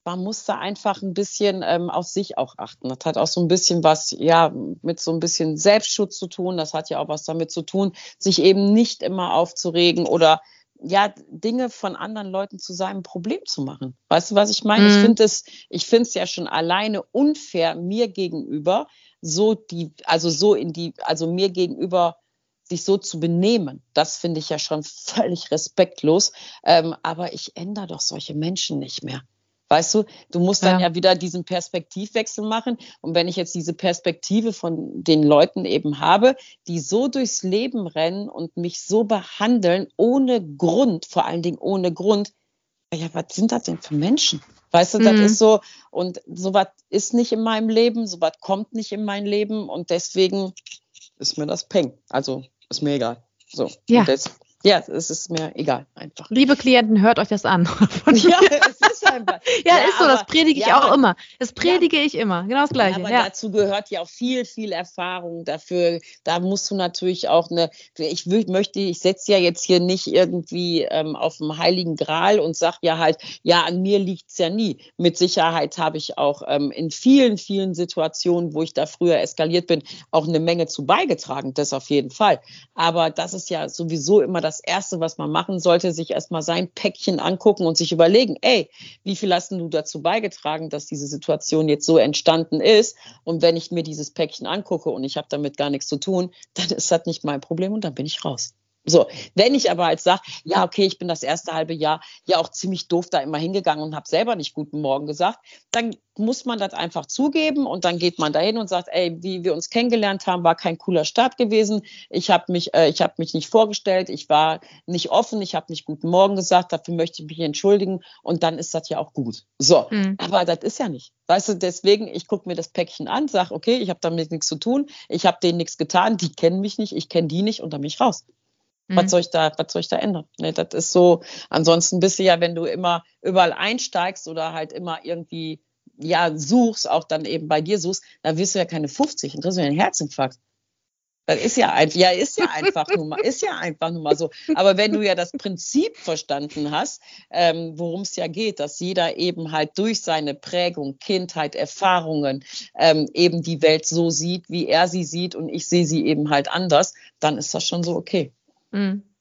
man muss da einfach ein bisschen ähm, auf sich auch achten. Das hat auch so ein bisschen was, ja, mit so ein bisschen Selbstschutz zu tun. Das hat ja auch was damit zu tun, sich eben nicht immer aufzuregen oder ja, Dinge von anderen Leuten zu seinem Problem zu machen. Weißt du, was ich meine? Mhm. Ich finde es, ich finde es ja schon alleine unfair mir gegenüber, so die, also so in die, also mir gegenüber sich so zu benehmen, das finde ich ja schon völlig respektlos. Ähm, aber ich ändere doch solche Menschen nicht mehr. Weißt du, du musst dann ja. ja. wieder diesen Perspektivwechsel machen. Und wenn ich jetzt diese Perspektive von den Leuten eben habe, die so durchs Leben rennen und mich so behandeln, ohne Grund, vor allen Dingen ohne Grund, ja, was sind das denn für Menschen? Weißt du, mhm. das ist so, und sowas ist nicht in meinem Leben, sowas kommt nicht in mein Leben und deswegen ist mir das Peng. Also ist mir egal. So. Ja. Das, ja, es ist mir egal einfach. Liebe Klienten, hört euch das an. ja, es einfach. ja, ja, ist so, aber, das predige ich ja, auch immer. Das predige ja, ich immer, genau das Gleiche. aber dazu gehört ja auch viel, viel Erfahrung dafür. Da musst du natürlich auch eine, ich möchte, ich setze ja jetzt hier nicht irgendwie ähm, auf dem Heiligen Gral und sage ja halt, ja, an mir liegt es ja nie. Mit Sicherheit habe ich auch ähm, in vielen, vielen Situationen, wo ich da früher eskaliert bin, auch eine Menge zu beigetragen, das auf jeden Fall. Aber das ist ja sowieso immer das das Erste, was man machen sollte, sich erstmal sein Päckchen angucken und sich überlegen, ey, wie viel hast du dazu beigetragen, dass diese Situation jetzt so entstanden ist? Und wenn ich mir dieses Päckchen angucke und ich habe damit gar nichts zu tun, dann ist das nicht mein Problem und dann bin ich raus. So, wenn ich aber als sage, ja, okay, ich bin das erste halbe Jahr ja auch ziemlich doof da immer hingegangen und habe selber nicht guten Morgen gesagt, dann muss man das einfach zugeben und dann geht man dahin und sagt, ey, wie wir uns kennengelernt haben, war kein cooler Start gewesen. Ich habe mich, äh, ich habe mich nicht vorgestellt, ich war nicht offen, ich habe nicht guten Morgen gesagt, dafür möchte ich mich entschuldigen und dann ist das ja auch gut. So, mhm. aber das ist ja nicht. Weißt du, deswegen, ich gucke mir das Päckchen an, sage, okay, ich habe damit nichts zu tun, ich habe denen nichts getan, die kennen mich nicht, ich kenne die nicht und dann bin ich raus. Mhm. Was soll ich da, was soll ich da ändern? Ne, das ist so, ansonsten bist du ja, wenn du immer überall einsteigst oder halt immer irgendwie ja suchst, auch dann eben bei dir suchst, dann wirst du ja keine 50 und kriegst du ja einen Herzinfarkt. Das ist ja einfach, ja, ist ja einfach nur mal, ist ja einfach nur mal so. Aber wenn du ja das Prinzip verstanden hast, ähm, worum es ja geht, dass jeder eben halt durch seine Prägung, Kindheit, Erfahrungen ähm, eben die Welt so sieht, wie er sie sieht und ich sehe sie eben halt anders, dann ist das schon so okay. Mhm.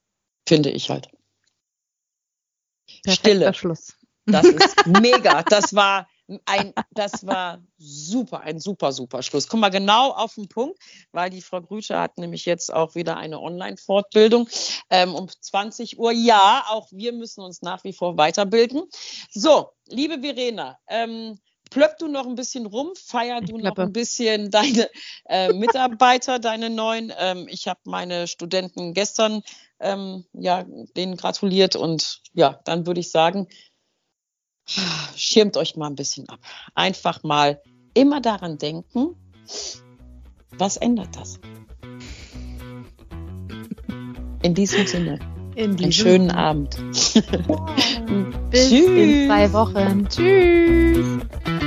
Finde ich halt. Perfekter Stille. Schluss. Das ist mega. Das war ein, das war super, ein super, super Schluss. Guck mal, genau auf den Punkt, weil die Frau Grüsche hat nämlich jetzt auch wieder eine Online-Fortbildung ähm, um 20 Uhr. Ja, auch wir müssen uns nach wie vor weiterbilden. So, liebe Verena, ähm, plöpp du noch ein bisschen rum, feier du noch ein bisschen deine äh, Mitarbeiter, deine neuen. Ähm, ich habe meine Studenten gestern ähm, ja, denen gratuliert und ja, dann würde ich sagen, schirmt euch mal ein bisschen ab. Einfach mal immer daran denken, Was ändert das? In diesem Sinne. In Einen schönen Abend. Bis Tschüss. in zwei Wochen. Tschüss.